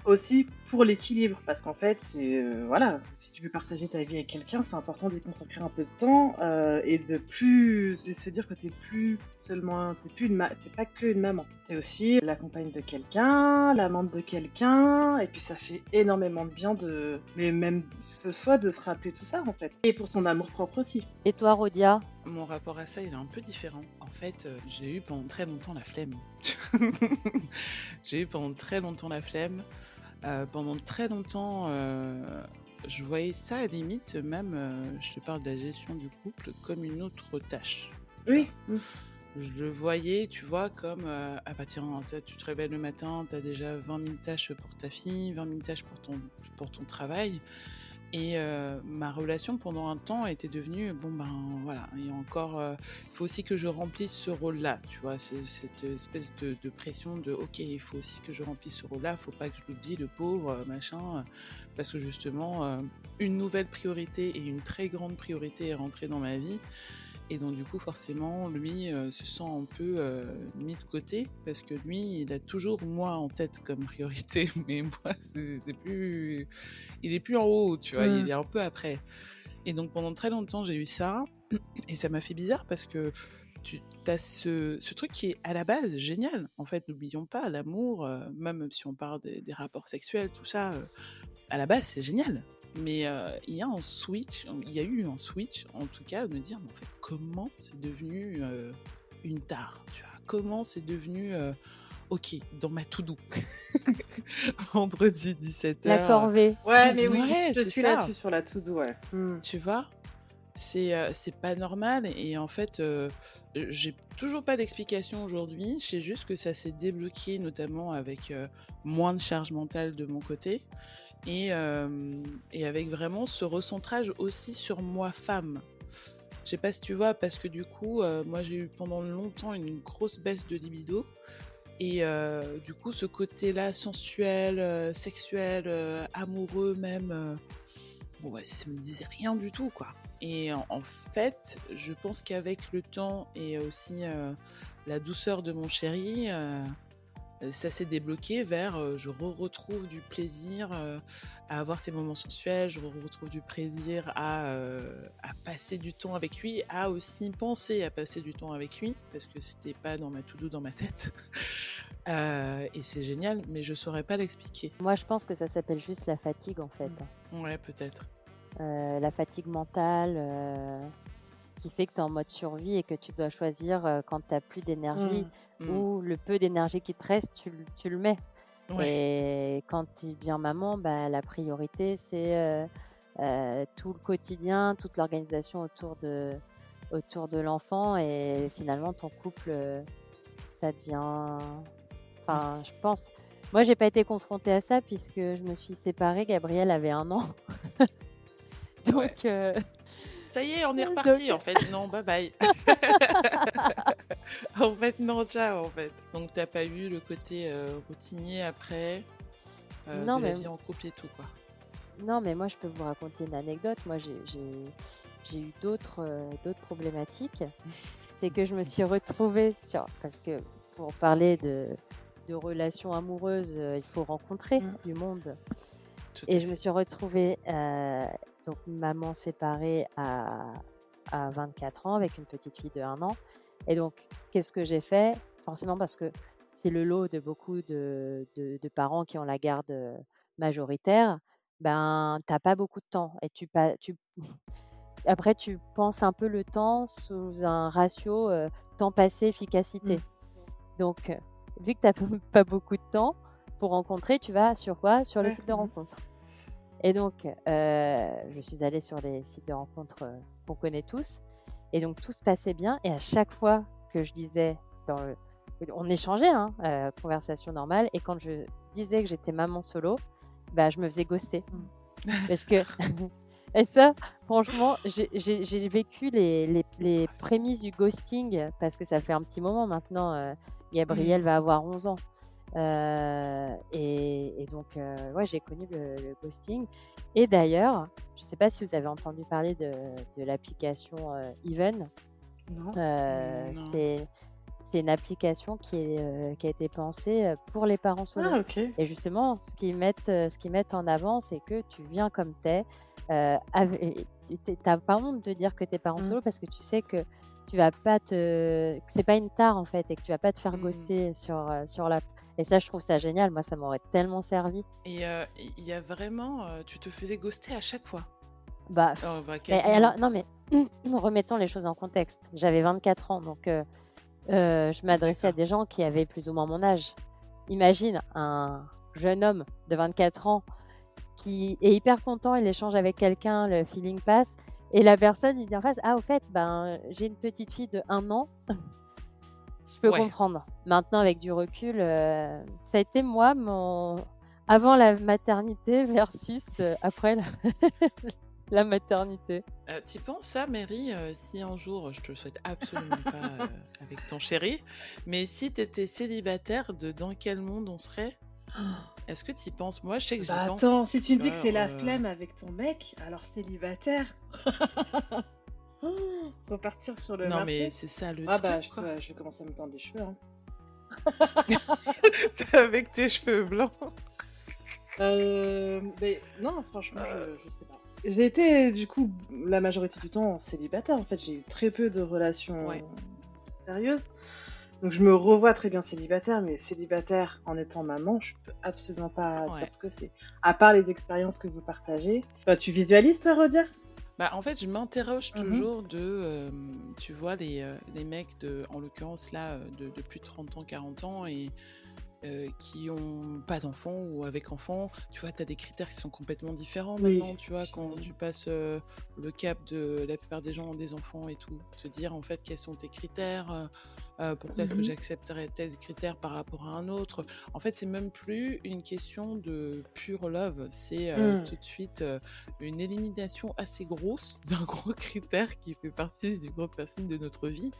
aussi pour l'équilibre, parce qu'en fait, c'est euh, voilà, si tu veux partager ta vie avec quelqu'un, c'est important d'y consacrer un peu de temps euh, et de plus se dire que t'es plus seulement, t'es plus une t'es pas que une maman, t'es aussi la compagne de quelqu'un, l'amante de quelqu'un, et puis ça fait énormément de bien de, mais même ce soit de se rappeler tout ça en fait, et pour son amour propre aussi. Et toi, Rodia? Mon rapport à ça, il est un peu différent. En fait, euh, j'ai eu pendant très longtemps la flemme. <laughs> j'ai eu pendant très longtemps la flemme. Euh, pendant très longtemps, euh, je voyais ça à limite, même, euh, je te parle de la gestion du couple, comme une autre tâche. Oui. Je le voyais, tu vois, comme ah bah tiens, tu te réveilles le matin, tu as déjà 20 000 tâches pour ta fille, 20 000 tâches pour ton, pour ton travail. Et euh, ma relation pendant un temps était devenue bon ben voilà. Il y a encore il faut aussi que je remplisse ce rôle-là tu vois. Cette espèce de, de, pression de ok il faut aussi que je remplisse ce rôle-là. Faut pas que je l'oublie le pauvre machin parce que justement une nouvelle priorité et une très grande priorité est rentrée dans ma vie et donc du coup forcément lui euh, se sent un peu euh, mis de côté parce que lui il a toujours moi en tête comme priorité <laughs> mais moi c'est plus il est plus en haut tu vois il mmh. est un peu après. Et donc pendant très longtemps j'ai eu ça. <clears throat> Et ça m'a fait bizarre parce que tu as ce, ce, truc qui est à la base génial. En fait n'oublions pas l'amour euh, même si on parle des, des, rapports sexuels tout ça à la base c'est génial mais euh, il y a un switch, il y a eu un switch, en tout cas, de me dire, mais en fait, comment c'est devenu euh, une tare tu vois? Comment c'est devenu, euh, ok, dans ma to-do <laughs> Vendredi 17h. La corvée. Ouais, mais oui, je suis là, sur la to-do, ouais. Hmm. Tu vois? C'est c'est pas normal et en fait j'ai toujours pas d'explication aujourd'hui je sais juste que ça s'est débloqué notamment avec moins de charge mentale de mon côté et, et avec vraiment ce recentrage aussi sur moi femme. Je sais pas si tu vois, parce que du coup, moi j'ai eu pendant longtemps une grosse baisse de libido. Et du coup, ce côté-là sensuel, sexuel, amoureux même, bon, ouais, ça me disait rien du tout, quoi. Et en, fait, je pense qu'avec le temps et aussi la douceur de mon chéri, euh, ça s'est débloqué vers euh, je retrouve du plaisir euh, à avoir ces moments sensuels, je retrouve du plaisir à, à passer du temps avec lui, à aussi penser à passer du temps avec lui, parce que c'était pas dans ma tout doux dans ma tête. <laughs> et c'est génial, mais je saurais pas l'expliquer. Moi, je pense que ça s'appelle juste la fatigue en fait. Ouais, peut-être. la fatigue mentale qui fait que tu es en mode survie et que tu dois choisir quand tu n'as plus d'énergie. Mmh. Mmh. ou le peu d'énergie qui te reste, tu, tu le mets. Et quand tu deviens maman, bah, la priorité, c'est euh, euh, tout le quotidien, toute l'organisation autour de, autour de l'enfant. Et finalement, ton couple, ça devient. Enfin, je pense. Moi, j'ai pas été confrontée à ça puisque je me suis séparée. Gabriel avait un an. <laughs> Donc. Euh, ça y est, on est reparti. En fait, non, bye bye. <laughs> en fait, non, ciao, en fait. Donc, t'as pas eu le côté euh, routinier après euh, non, de mais... la vie en couple et tout, quoi. Non, mais moi, je peux vous raconter une anecdote. Moi, j'ai eu d'autres euh, d'autres problématiques. <laughs> C'est que je me suis retrouvée sur... Parce que pour parler de, de relations amoureuses, il faut rencontrer mmh. du monde. et je me suis retrouvée donc maman séparée à, à 24 ans avec une petite fille de 1 an. Et donc, qu'est-ce que j'ai fait? Forcément parce que c'est le lot de beaucoup de, de, parents qui ont la garde euh, majoritaire. Ben, t'as pas beaucoup de temps et tu, tu <laughs> après tu penses un peu le temps sous un ratio euh, temps passé efficacité. Mmh. Donc, euh, vu que tu n'as <laughs> pas beaucoup de temps pour rencontrer, tu vas sur quoi? Sur le site de rencontre. Et donc, euh, je suis allée sur les sites de rencontres euh, qu'on connaît tous. Et donc, tout se passait bien. Et à chaque fois que je disais, dans le... on échangeait, hein, euh, conversation normale. Et quand je disais que j'étais maman solo, bah, je me faisais ghoster. Mmh. <laughs> Parce que. <laughs> et ça, franchement, j'ai vécu les, les, les, prémices du ghosting parce que ça fait un petit moment maintenant. Gabriel mmh. va avoir 11 ans. Euh, et, donc, euh, ouais, j'ai connu le, ghosting. Et d'ailleurs, je ne sais pas si vous avez entendu parler de, l'application euh, Even. Non. Non. c'est c'est une application qui, est, qui a été pensée pour les parents solo. Ah, ok. Et justement, ce qu'ils mettent, ce qu'ils mettent en avant, c'est que tu viens comme t'es. Avec- t'as pas honte de dire que t'es parent Mm. solo parce que tu sais que tu vas pas te, que c'est pas une tare en fait et que tu vas pas te faire Mm. ghoster sur sur la. Et ça, je trouve ça génial. Moi, ça m'aurait tellement servi. Et euh, il y a vraiment, euh, tu te faisais ghoster à chaque fois. Bah, Oh, bah, Mais alors, non, mais <clears throat> remettons les choses en contexte. J'avais 24 ans, donc euh, je m'adressais à des gens qui avaient plus ou moins mon âge. Imagine un jeune homme de 24 ans qui est hyper content, il échange avec quelqu'un, le feeling passe, et la personne lui dit en face Ah, au fait, ben, j'ai une petite fille de 1 an. Je peux Ouais. comprendre. Maintenant, avec du recul, euh, ça a été moi, mon. Avant la maternité <laughs> versus euh, après la... <laughs> la maternité. Euh, tu penses ça, Mary, euh, si un jour, je te le souhaite absolument pas <laughs> euh, avec ton chéri, mais si tu étais célibataire, de dans quel monde on serait? <gasps> Est-ce que tu y penses? Moi, je sais que j'y Bah pense. attends, si tu me dis que c'est la flemme avec ton mec, alors célibataire. <gasps> Faut partir sur le Non, marché. mais c'est ça le Ah truc, bah je, quoi. je vais commencer à me tendre les cheveux. Hein. <laughs> avec tes cheveux blancs. <laughs> Euh, mais non, franchement, je, je sais pas. J'ai été du coup la majorité du temps célibataire. En fait, j'ai eu très peu de relations Ouais. sérieuses. Donc je me revois très bien célibataire, mais célibataire en étant maman, je peux absolument pas Ouais. dire ce que c'est. À part les expériences que vous partagez. Bah, tu visualises toi, Rodia? Bah, en fait, je m'interroge Mhm. toujours de, euh, tu vois, les, euh, les mecs, de, en l'occurrence là, euh, de, de plus de 30 ans, 40 ans, et euh, qui ont pas d'enfants ou avec enfants, tu vois, tu as des critères qui sont complètement différents Oui, maintenant, tu vois, quand tu passes euh, le cap de la plupart des gens ont des enfants et tout, te dire en fait quels sont tes critères, euh, pourquoi est-ce que Mhm. j'accepterais tel critère par rapport à un autre? En fait, c'est même plus une question de pure love, c'est euh, Mm. tout de suite euh, une élimination assez grosse <laughs> d'un gros critère qui fait partie d'une grande partie de notre vie.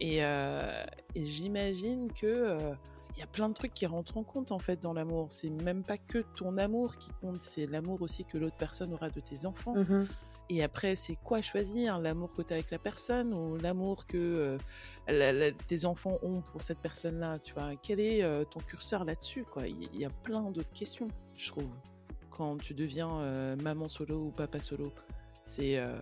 Et, et j'imagine que il y a plein de trucs qui rentrent en compte en fait dans l'amour. C'est même pas que ton amour qui compte, c'est l'amour aussi que l'autre personne aura de tes enfants. Mhm. Et après, c'est quoi choisir? L'amour que tu as avec la personne ou l'amour que euh, la- la- tes enfants ont pour cette personne-là? Tu vois, quel est euh, ton curseur là-dessus quoi? Il y a plein d'autres questions, je trouve, quand tu deviens euh, maman solo ou papa solo. C'est, euh,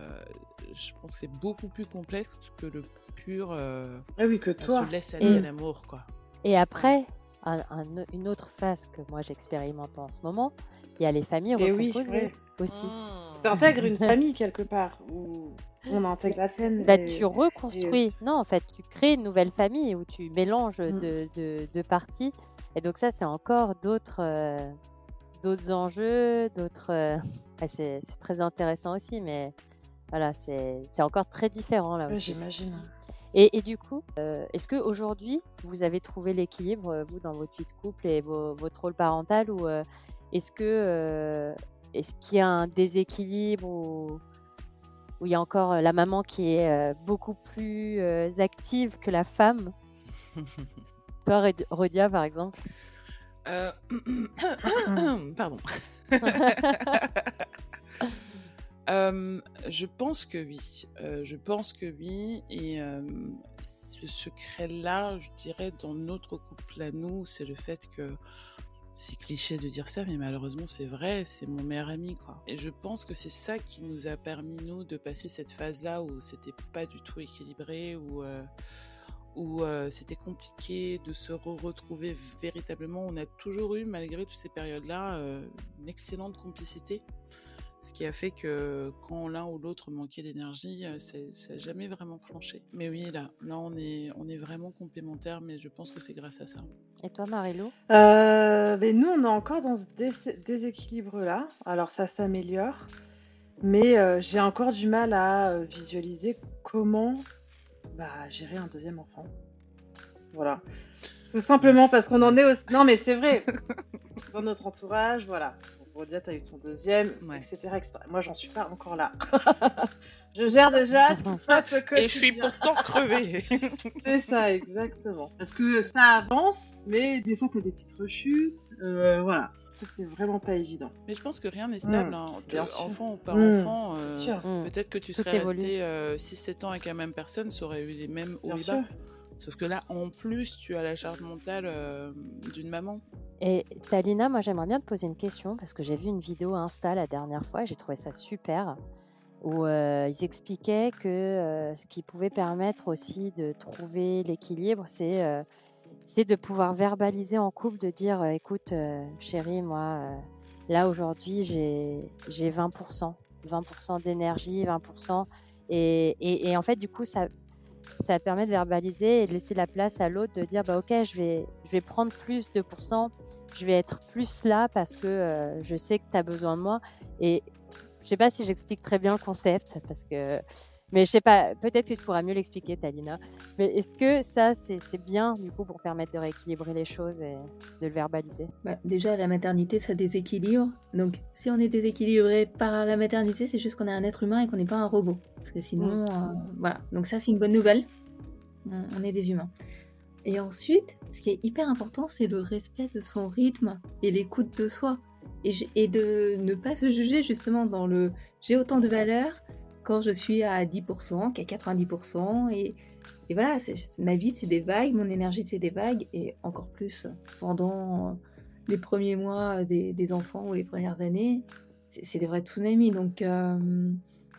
je pense, que c'est beaucoup plus complexe que le pur. euh, Ah oui, que on toi. se laisse aller Et- à l'amour, quoi. Et après, un- un- une autre phase que moi j'expérimente en ce moment, il y a les familles Et oui, recomposées ouais. aussi. Mmh. Tu intègres une famille quelque part où on intègre la tienne. Bah, et- tu reconstruis. Non, en fait, tu crées une nouvelle famille où tu mélanges Mm. de, de, de parties. Et donc ça, c'est encore d'autres euh, d'autres enjeux, d'autres... euh, <laughs> c'est très intéressant aussi, mais voilà, c'est encore très différent là aussi. J'imagine. Et, et du coup, euh, est-ce qu'aujourd'hui, vous avez trouvé l'équilibre, vous, dans votre vie de couple et vos- votre rôle parental Ou est-ce que est-ce qu'il y a un déséquilibre où il y a encore euh, la maman qui est euh, beaucoup plus euh, active que la femme? <laughs> Toi, Rodia, par exemple? Euh, <coughs> Pardon. <laughs> Euh, je pense que oui. Euh, je pense que oui. Et ce secret-là, je dirais, dans notre couple à nous, c'est le fait que c'est cliché de dire ça, mais malheureusement, c'est vrai. C'est mon meilleur ami, quoi. Et je pense que c'est ça qui nous a permis, nous, de passer cette phase-là où c'était pas du tout équilibré, où. euh, où euh, c'était compliqué de se re- retrouver véritablement. On a toujours eu, malgré toutes ces périodes-là, euh, une excellente complicité. Ce qui a fait que quand l'un ou l'autre manquait d'énergie, euh, c'est- ça n'a jamais vraiment flanché. Mais oui, là, là on, est, on est vraiment complémentaires, mais je pense que c'est grâce à ça. Et toi, Marilou Euh, mais nous, on est encore dans ce dés- déséquilibre-là. Alors, ça s'améliore. Mais euh, j'ai encore du mal à visualiser comment bah, gérer un deuxième enfant. Voilà. Tout simplement parce qu'on en est au... Non, mais c'est vrai. <laughs> Dans notre entourage, voilà. Rodia, t'as eu ton deuxième, Ouais. etc., etc. Moi, j'en suis pas encore là. <laughs> je gère déjà ce qui se passe au Et je suis pourtant crevée. <laughs> C'est ça, exactement. Parce que ça avance, mais des fois, t'as des petites rechutes. euh, voilà. c'est vraiment pas évident. Mais je pense que rien n'est stable, Mmh, hein, de enfant ou pas Mmh, enfant. euh. Mm. Peut-être que tu Tout serais resté euh, 6-7 ans avec la même personne, ça aurait eu les mêmes hauts et sûr. bas. Sauf que là, en plus, tu as la charge mentale euh, d'une maman. Et Talina, moi j'aimerais bien te poser une question parce que j'ai vu une vidéo Insta la dernière fois et j'ai trouvé ça super où euh, ils expliquaient que euh, ce qui pouvait permettre aussi de trouver l'équilibre, c'est de pouvoir verbaliser en couple, de dire écoute chérie, moi là aujourd'hui j'ai j'ai 20%, 20% d'énergie, 20% et, et, et en fait du coup ça ça permet de verbaliser et de laisser la place à l'autre de dire bah ok je vais je vais prendre plus de pourcents je vais être plus là parce que euh, je sais que tu as besoin de moi. Et je sais pas si j'explique très bien le concept parce que mais je sais pas peut-être que tu pourras mieux l'expliquer Talina mais est-ce que ça c'est bien du coup pour permettre de rééquilibrer les choses et de le verbaliser? Bah, déjà, la maternité, ça déséquilibre. Donc, si on est déséquilibré par la maternité, c'est juste qu'on est un être humain et qu'on n'est pas un robot. Parce que sinon, euh, voilà. Donc ça, c'est une bonne nouvelle. On, on est des humains. Et ensuite, ce qui est hyper important, c'est le respect de son rythme et l'écoute de soi. Et de ne pas se juger justement dans le j'ai autant de valeur quand je suis à 10%, qu'à 90%. Et, et voilà, ma vie, c'est des vagues, mon énergie, c'est des vagues. Et encore plus pendant les premiers mois des, enfants ou les premières années, c'est des vrais tsunamis. Donc, euh,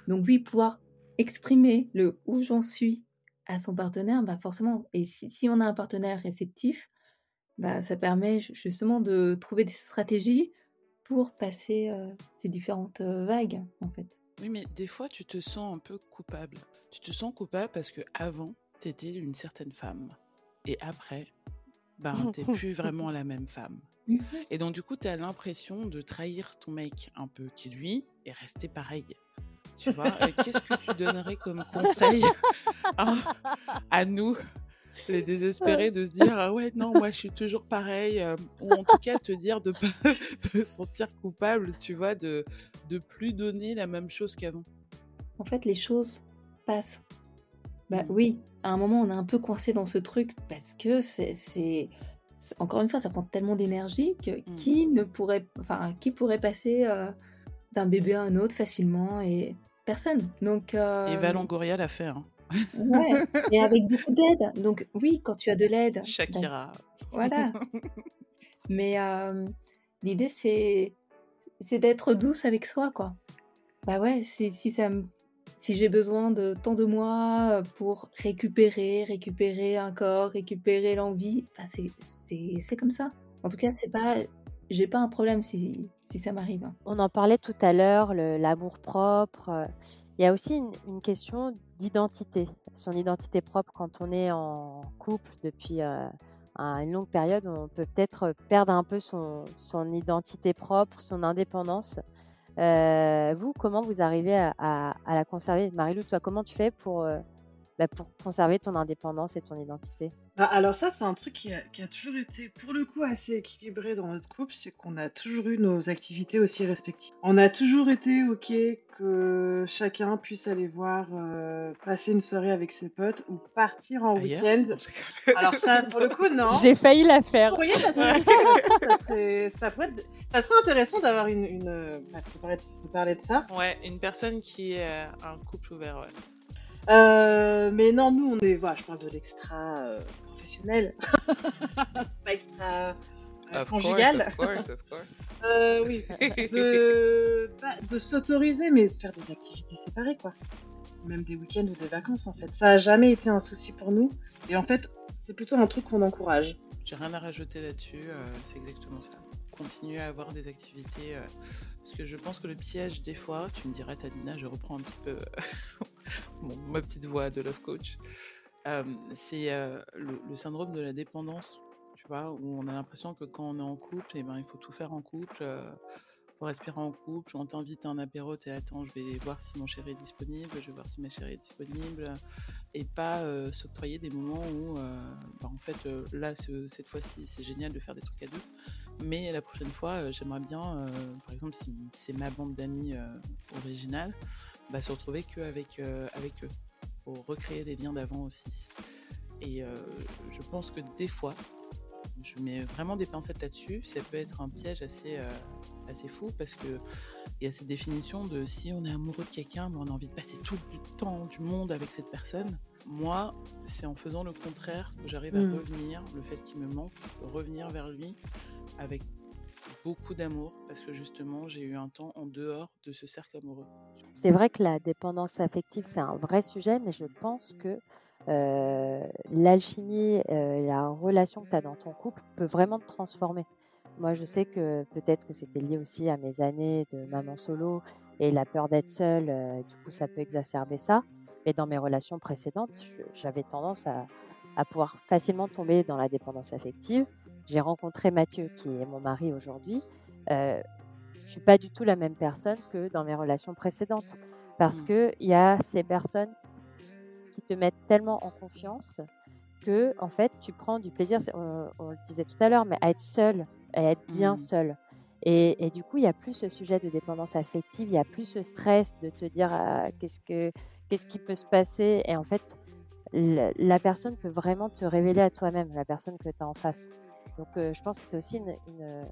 donc oui, pouvoir exprimer le où j'en suis à son partenaire, bah forcément. Et si, on a un partenaire réceptif, bah ça permet ju- justement de trouver des stratégies pour passer euh, ces différentes euh, vagues, en fait. Oui, mais des fois, tu te sens un peu coupable. Tu te sens coupable parce que avant, tu étais une certaine femme. Et après, ben, <laughs> t'es plus vraiment la même femme. <laughs> Et donc, du coup, tu as l'impression de trahir ton mec un peu, qui lui est resté pareil. Tu vois, Et qu'est-ce que tu donnerais comme <laughs> conseil à, à nous, les <laughs> désespérés, de se dire Ah ouais, non, moi je suis toujours pareil, euh, ou en tout cas te dire de pas <laughs> te sentir coupable, tu vois, de de plus donner la même chose qu'avant. En fait, les choses passent. Bah Mm. oui, à un moment, on est un peu coincé dans ce truc parce que c'est, encore une fois, ça prend tellement d'énergie que Mm. qui ne pourrait, enfin, qui pourrait passer euh, d'un bébé à un autre facilement et personne. Donc, euh, Et Val Longoria l'a fait, hein. Ouais, et avec beaucoup d'aide. Donc oui, quand tu as de l'aide, bah, Shakira. voilà. <laughs> Mais euh, l'idée, c'est, c'est d'être douce avec soi, quoi. Bah ouais, si, si, ça me- si j'ai besoin de tant de mois pour récupérer, récupérer un corps, récupérer l'envie, bah c'est, c'est, c'est comme ça. En tout cas, c'est pas, j'ai pas un problème si, si ça m'arrive. hein. On en parlait tout à l'heure, le- l'amour propre. Il y a aussi une, question d'identité, son identité propre quand on est en couple depuis euh, un- une longue période. On peut peut-être perdre un peu son, identité propre, son indépendance. Euh, vous, comment vous arrivez à, la conserver? Marilou, toi, comment tu fais euh, bah, pour conserver ton indépendance et ton identité? Bah, alors ça, c'est un truc qui a, qui a toujours été, pour le coup, assez équilibré dans notre couple, c'est qu'on a toujours eu nos activités aussi respectives. On a toujours été OK que chacun puisse aller voir, euh, passer une soirée avec ses potes ou partir en Ailleurs week-end. Alors ça, pour le coup, non. J'ai failli la faire. Vous voyez, ça serait, ça serait, ça pourrait être- ça serait intéressant d'avoir une... une euh, bah, de parler de- de parler de ça. Ouais, une personne qui est euh, un couple ouvert, ouais. Euh, mais non, nous, on est. Voilà, je parle de l'extra euh, professionnel, <laughs> pas extra euh, conjugal. <laughs> Euh, oui, de, bah, de s'autoriser, mais faire des activités séparées, quoi. Même des week-ends ou des vacances, en fait. Ça a jamais été un souci pour nous. Et en fait, c'est plutôt un truc qu'on encourage. J'ai rien à rajouter là-dessus, euh, c'est exactement ça. Continuer à avoir des activités. euh, parce que je pense que le piège, des fois, tu me diras, Tadina, je reprends un petit peu <laughs> mon- ma petite voix de love coach. C'est le, syndrome de la dépendance, tu vois, où on a l'impression que quand on est en couple, eh ben, il faut tout faire en couple. euh, faut respirer en couple, on t'invite à un apéro, t'es attends, je vais voir si mon chéri est disponible, je vais voir si ma chérie est disponible, et pas s'octroyer des moments où, bah, en fait, là, ce- cette fois-ci, c'est génial de faire des trucs à deux, mais la prochaine fois, j'aimerais bien, par exemple, si c'est ma bande d'amis originale, bah, se retrouver qu'avec avec eux, recréer les liens d'avant aussi. Et euh, je pense que des fois, je mets vraiment des pincettes là-dessus. Ça peut être un piège assez, euh, assez fou parce que il y a cette définition de si on est amoureux de quelqu'un, mais on a envie de passer tout le temps du monde avec cette personne. Moi, c'est en faisant le contraire que j'arrive à Mm. revenir, le fait qu'il me manque, revenir vers lui avec beaucoup d'amour parce que justement j'ai eu un temps en dehors de ce cercle amoureux. C'est vrai que la dépendance affective, c'est un vrai sujet, mais je pense que euh, l'alchimie, euh, la relation que tu as dans ton couple peut vraiment te transformer. Moi, je sais que peut-être que c'était lié aussi à mes années de maman solo et la peur d'être seule, euh, du coup, ça peut exacerber ça. Mais dans mes relations précédentes, j'avais tendance à pouvoir facilement tomber dans la dépendance affective. J'ai rencontré Mathieu, qui est mon mari aujourd'hui. Euh, je suis pas du tout la même personne que dans mes relations précédentes parce Mm. que il y a ces personnes qui te mettent tellement en confiance que en fait tu prends du plaisir on, on le disait tout à l'heure mais à être seul à être bien Mm. seul et, et du coup il y a plus ce sujet de dépendance affective il y a plus ce stress de te dire ah, qu'est-ce que qu'est-ce qui peut se passer? Et en fait la, la personne peut vraiment te révéler à toi-même la personne que tu as en face donc euh, je pense que c'est aussi une, une,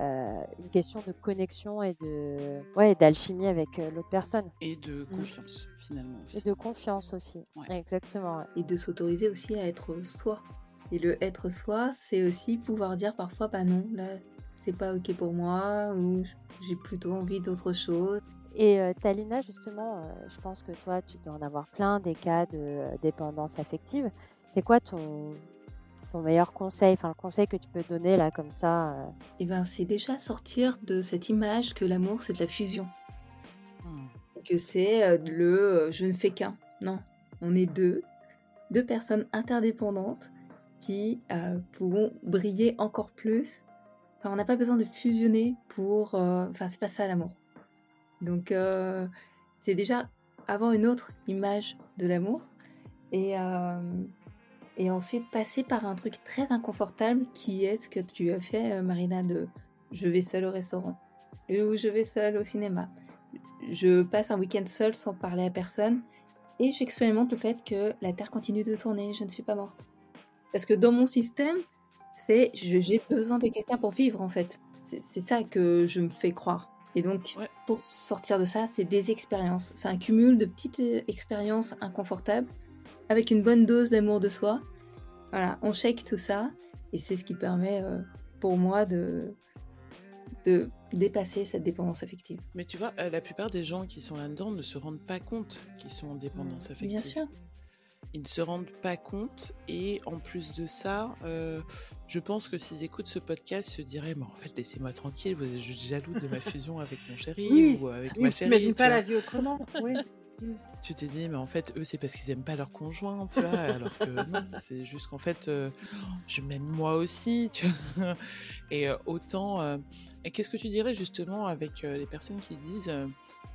euh, une question de connexion et de ouais, d'alchimie avec euh, l'autre personne Et de confiance finalement et de confiance aussi. Ouais. Exactement. ouais. Et de s'autoriser aussi à être soi. Et le être soi, c'est aussi pouvoir dire parfois, bah non, là, c'est pas ok pour moi, ou j'ai plutôt envie d'autre chose. Et euh, Talina, justement, euh, je pense que toi, tu dois en avoir plein des cas de euh, dépendance affective. C'est quoi ton, ton meilleur conseil, enfin le conseil que tu peux donner là comme ça euh, Et ben, c'est déjà sortir de cette image que l'amour, c'est de la fusion. Hmm. Que c'est euh, le euh, je ne fais qu'un. Non, on est deux, deux personnes interdépendantes qui euh, pourront briller encore plus. Enfin, on n'a pas besoin de fusionner pour. euh, Enfin, c'est pas ça l'amour. Donc, c'est déjà avoir une autre image de l'amour et, et ensuite passer par un truc très inconfortable qui est ce que tu as fait, euh, Marina, de je vais seule au restaurant ou je vais seule au cinéma. Je passe un week-end seule sans parler à personne et j'expérimente le fait que la Terre continue de tourner, je ne suis pas morte. Parce que dans mon système, c'est j'ai besoin de quelqu'un pour vivre en fait. C'est ça que je me fais croire. Et donc, Ouais. pour sortir de ça, c'est des expériences. C'est un cumul de petites euh, expériences inconfortables avec une bonne dose d'amour de soi. Voilà, on shake tout ça et c'est ce qui permet euh, pour moi de, de dépasser cette dépendance affective. Mais tu vois, euh, la plupart des gens qui sont là-dedans ne se rendent pas compte qu'ils sont en dépendance affective. Bien sûr. Ils ne se rendent pas compte et en plus de ça, euh, je pense que s'ils écoutent ce podcast, ils se diraient, mais en fait, laissez-moi tranquille, vous êtes juste jaloux de ma <laughs> fusion avec mon chéri Oui, ou avec Oui, ma chérie. t'imagines tu pas vois. la vie autrement. Oui. Tu t'es dit, mais en fait, eux, c'est parce qu'ils aiment pas leur conjoint, tu vois, alors que non, <laughs> c'est juste qu'en fait, euh, je m'aime moi aussi, tu vois. Et euh, autant. euh, et qu'est-ce que tu dirais justement avec les personnes qui disent,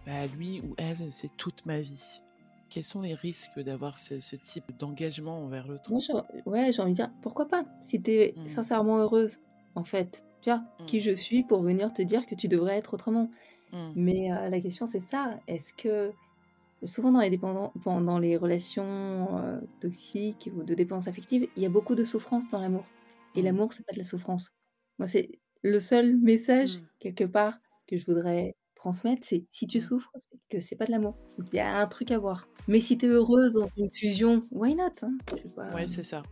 bah lui ou elle, c'est toute ma vie Quels sont les risques d'avoir ce, ce type d'engagement envers l'autre? Moi, ouais, j'ai envie de dire, pourquoi pas? Si t'es Mm. sincèrement heureuse, en fait, tu vois, Mm. qui je suis pour venir te dire que tu devrais être autrement? Hmm. Mais la question, c'est ça. Est-ce que souvent dans les, dépendants, dans les relations euh, toxiques ou de dépendance affective, il y a beaucoup de souffrance dans l'amour. Et Mm. l'amour, c'est pas de la souffrance. Moi, c'est le seul message, Mm. quelque part, que je voudrais transmettre, c'est si tu Mm. souffres, c'est que c'est pas de l'amour. Il y a un truc à voir. Mais si tu es heureuse dans une fusion, why not hein? Pas. Ouais, c'est ça.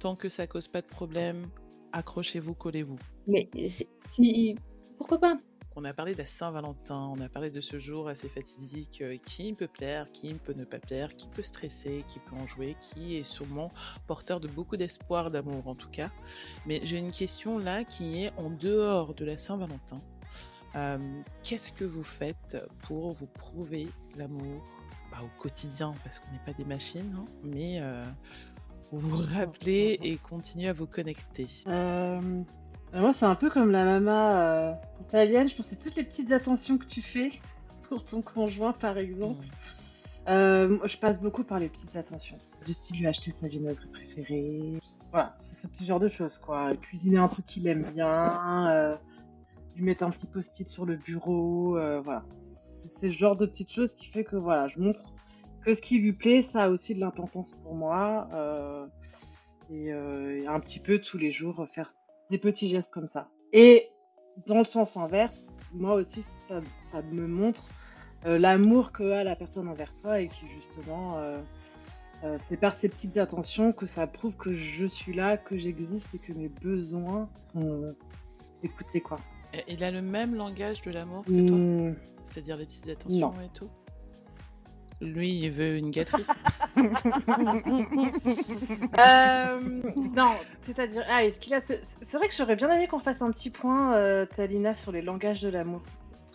Tant que ça cause pas de problème, accrochez-vous, collez-vous. Mais si. Pourquoi pas? On a parlé de Saint-Valentin, on a parlé de ce jour assez fatidique, euh, qui peut plaire, qui peut ne pas plaire, qui peut stresser, qui peut en jouer, qui est sûrement porteur de beaucoup d'espoir, d'amour en tout cas. Mais j'ai une question là qui est en dehors de la Saint-Valentin. Euh, Qu'est-ce que vous faites pour vous prouver l'amour? Pas au quotidien, parce qu'on n'est pas des machines, hein, mais euh, pour vous rappeler et continuer à vous connecter. Moi, c'est un peu comme la maman euh, italienne. Je pense que toutes les petites attentions que tu fais <laughs> pour ton conjoint, par exemple. Euh, je passe beaucoup par les petites attentions. Du style lui acheter sa viennoiserie préférée. Voilà, c'est ce petit genre de choses, quoi. Cuisiner un truc qu'il aime bien. euh, lui mettre un petit post-it sur le bureau. euh, voilà. C'est ce genre de petites choses qui fait que, voilà, je montre que ce qui lui plaît, ça a aussi de l'importance pour moi. Et un petit peu tous les jours faire des petits gestes comme ça. Et dans le sens inverse, moi aussi, ça, ça me montre euh, l'amour que a la personne envers toi et qui justement, euh, euh, c'est par ces petites attentions que ça prouve que je suis là, que j'existe et que mes besoins sont écoutés quoi. Et Il a le même langage de l'amour que toi, Hmm, c'est-à-dire les petites attentions Non. et tout? Lui, il veut une gâterie. <laughs> Euh, non, c'est-à-dire, ah, est-ce qu'il a ce... C'est vrai que j'aurais bien aimé qu'on fasse un petit point, euh, Talina, sur les langages de l'amour.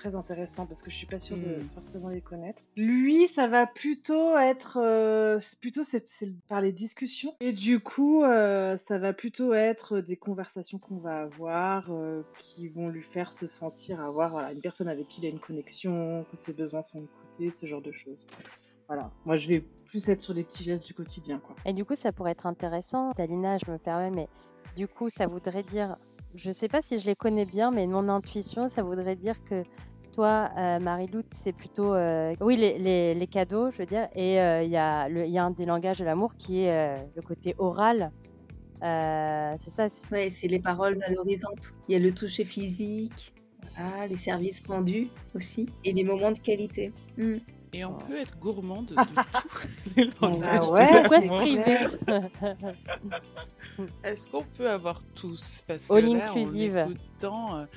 Très intéressant parce que je suis pas sûre de Mm. forcément les connaître. Lui, ça va plutôt être, euh, plutôt c'est par les discussions et du coup, euh, ça va plutôt être des conversations qu'on va avoir euh, qui vont lui faire se sentir avoir voilà, une personne avec qui il a une connexion, que ses besoins sont écoutés, ce genre de choses. Voilà. Moi, je vais plus être sur les petits gestes du quotidien, quoi. Et du coup, ça pourrait être intéressant. Talina, je me permets, mais du coup, ça voudrait dire, je sais pas si je les connais bien, mais mon intuition, ça voudrait dire que toi, euh, Marie-Lou, c'est plutôt, euh, oui, les, les- les cadeaux, je veux dire, et euh, il y, a le- y a un des langages de l'amour qui est euh, le côté oral. Euh, c'est ça. c'est- Ouais, c'est les paroles valorisantes. Il y a le toucher physique, voilà, les services rendus aussi, et les moments de qualité. Mm. Et on Oh. peut être gourmand de, de <laughs> tous les langages Ah de ouais, Pourquoi se l'amour. priver <laughs> Est-ce qu'on peut avoir tous? Parce All que là, inclusive. écoutant,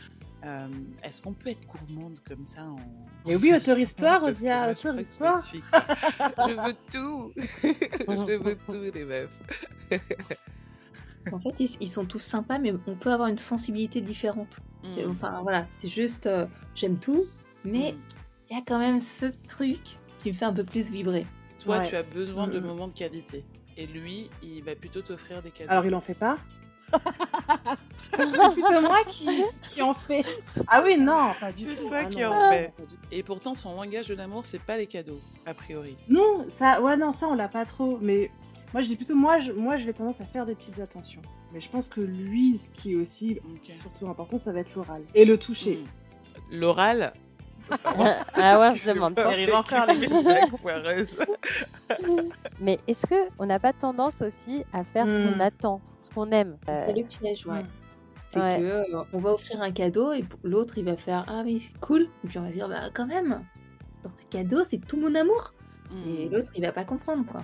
euh, euh, est-ce qu'on peut être gourmande comme ça en... Mais oui, <laughs> que Rosia, moi, je veux tout <laughs> Je veux tout, les meufs En fait, ils, ils sont tous sympas, mais on peut avoir une sensibilité différente. Mm. Enfin, voilà, c'est juste, euh, j'aime tout, mais Mm. il y a quand même ce truc qui me fait un peu plus vibrer. Toi, Ouais. tu as besoin de Mm. moments de qualité. Et lui, il va plutôt t'offrir des cadeaux. Alors, il en fait pas C'est plutôt moi qui, qui en fait. Ah oui, non, pas du C'est tout. toi Ah qui non, en fais. Et pourtant, son langage de l'amour, c'est pas les cadeaux, a priori. Non, ça, ouais, non, ça, on l'a pas trop. Mais moi, je dis plutôt, moi, je, moi, je vais tendance à faire des petites attentions. Mais je pense que lui, ce qui est aussi surtout important, ça va être l'oral. Et le toucher. L'oral. Ah ouais, je demande arrive encore. <laughs> Mais est-ce que on n'a pas tendance aussi à faire ce qu'on Hmm. attend, ce qu'on aime? Euh, C'est le piège, ouais. Mm. C'est Ouais. que euh, on va offrir un cadeau et l'autre il va faire ah oui c'est cool et puis on va dire bah quand même dans ce cadeau c'est tout mon amour et Mm. l'autre il va pas comprendre quoi.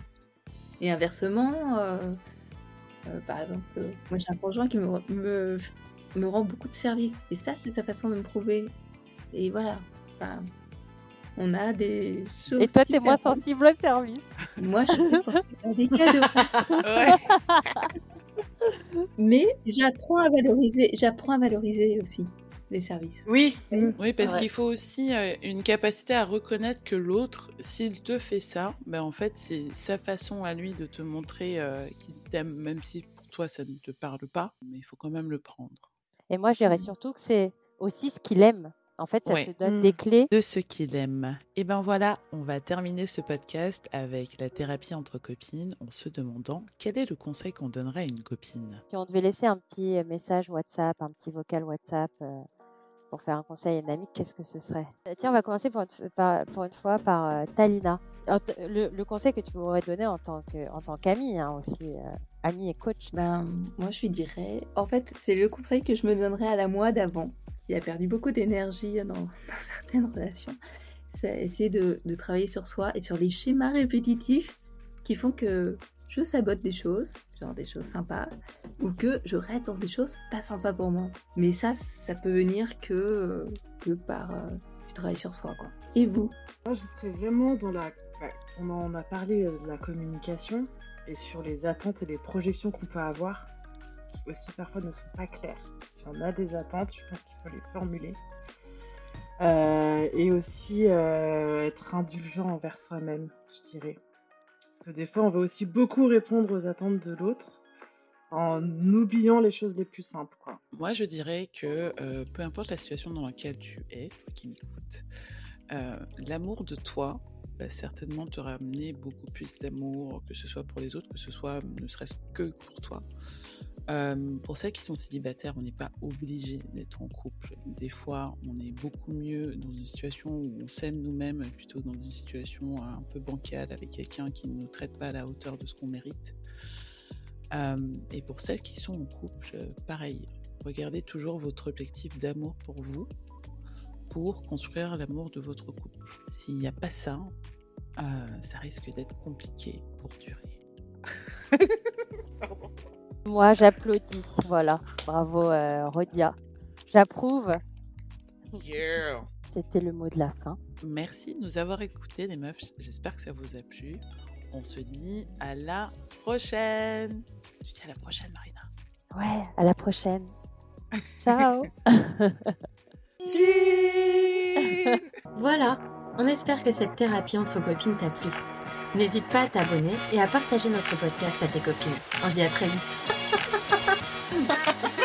Et inversement, euh, euh, par exemple, euh, moi j'ai un conjoint qui me, me, me rend beaucoup de services et ça c'est sa façon de me prouver. Et voilà, Enfin, on a des choses. Et toi, t'es moins sensible au service. Moi je suis plus sensible à des cadeaux. Ouais. <laughs> Mais j'apprends à valoriser, j'apprends à valoriser aussi les services. Oui. Oui. Oui, parce qu'il faut aussi euh, une capacité à reconnaître que l'autre, s'il te fait ça, ben en fait, c'est sa façon à lui de te montrer euh, qu'il t'aime, même si pour toi ça ne te parle pas, mais il faut quand même le prendre. Et moi, je dirais Mm. surtout que c'est aussi ce qu'il aime. En fait, ça Ouais. te donne des clés. De ce qu'il aime. Et ben voilà, on va terminer ce podcast avec la thérapie entre copines en se demandant quel est le conseil qu'on donnerait à une copine. Si on devait laisser un petit message WhatsApp, un petit vocal WhatsApp euh, pour faire un conseil à une amie, qu'est-ce que ce serait? Euh, Tiens, on va commencer pour une, fois par euh, Talina. Le, conseil que tu pourrais donner en tant que- en tant qu'amie hein, aussi, euh, amie et coach. Ben, moi, je lui dirais. En fait, c'est le conseil que je me donnerais à la moi d'avant, qui a perdu beaucoup d'énergie dans, <laughs> dans certaines relations. C'est essayer de, de travailler sur soi et sur les schémas répétitifs qui font que je sabote des choses, genre des choses sympas, ou que je reste dans des choses pas sympas pour moi. Mais ça, ça peut venir que, euh, par euh, du travail sur soi, quoi. Et vous? Moi, je serais vraiment dans la. on en a parlé euh, de la communication et sur les attentes et les projections qu'on peut avoir, qui aussi parfois ne sont pas claires. Si on a des attentes, je pense qu'il faut les formuler. Et aussi être indulgent envers soi-même, je dirais. Que des fois, on va aussi beaucoup répondre aux attentes de l'autre en oubliant les choses les plus simples. Moi, je dirais que euh, peu importe la situation dans laquelle tu es, toi qui m'écoutes, euh, l'amour de toi va certainement te ramener beaucoup plus d'amour, que ce soit pour les autres, que ce soit ne serait-ce que pour toi. Euh, pour celles qui sont célibataires, on n'est pas obligé d'être en couple. Des fois, on est beaucoup mieux dans une situation où on s'aime nous-mêmes, plutôt dans une situation un peu bancale avec quelqu'un qui ne nous traite pas à la hauteur de ce qu'on mérite. Euh, et pour celles qui sont en couple, euh, pareil, regardez toujours votre objectif d'amour pour vous pour construire l'amour de votre couple. S'il n'y a pas ça, euh, ça risque d'être compliqué pour durer. <laughs> <laughs> Moi, j'applaudis. Voilà. Bravo, euh, Rodia. J'approuve. Yeah. C'était le mot de la fin. Merci de nous avoir écoutés, les meufs. J'espère que ça vous a plu. On se dit à la prochaine. Tu dis à la prochaine, Marina. Ouais, à la prochaine. <laughs> Ciao. <laughs> Jean Voilà, on espère que cette thérapie entre copines t'a plu. N'hésite pas à t'abonner et à partager notre podcast à tes copines. On se dit à très vite. <laughs>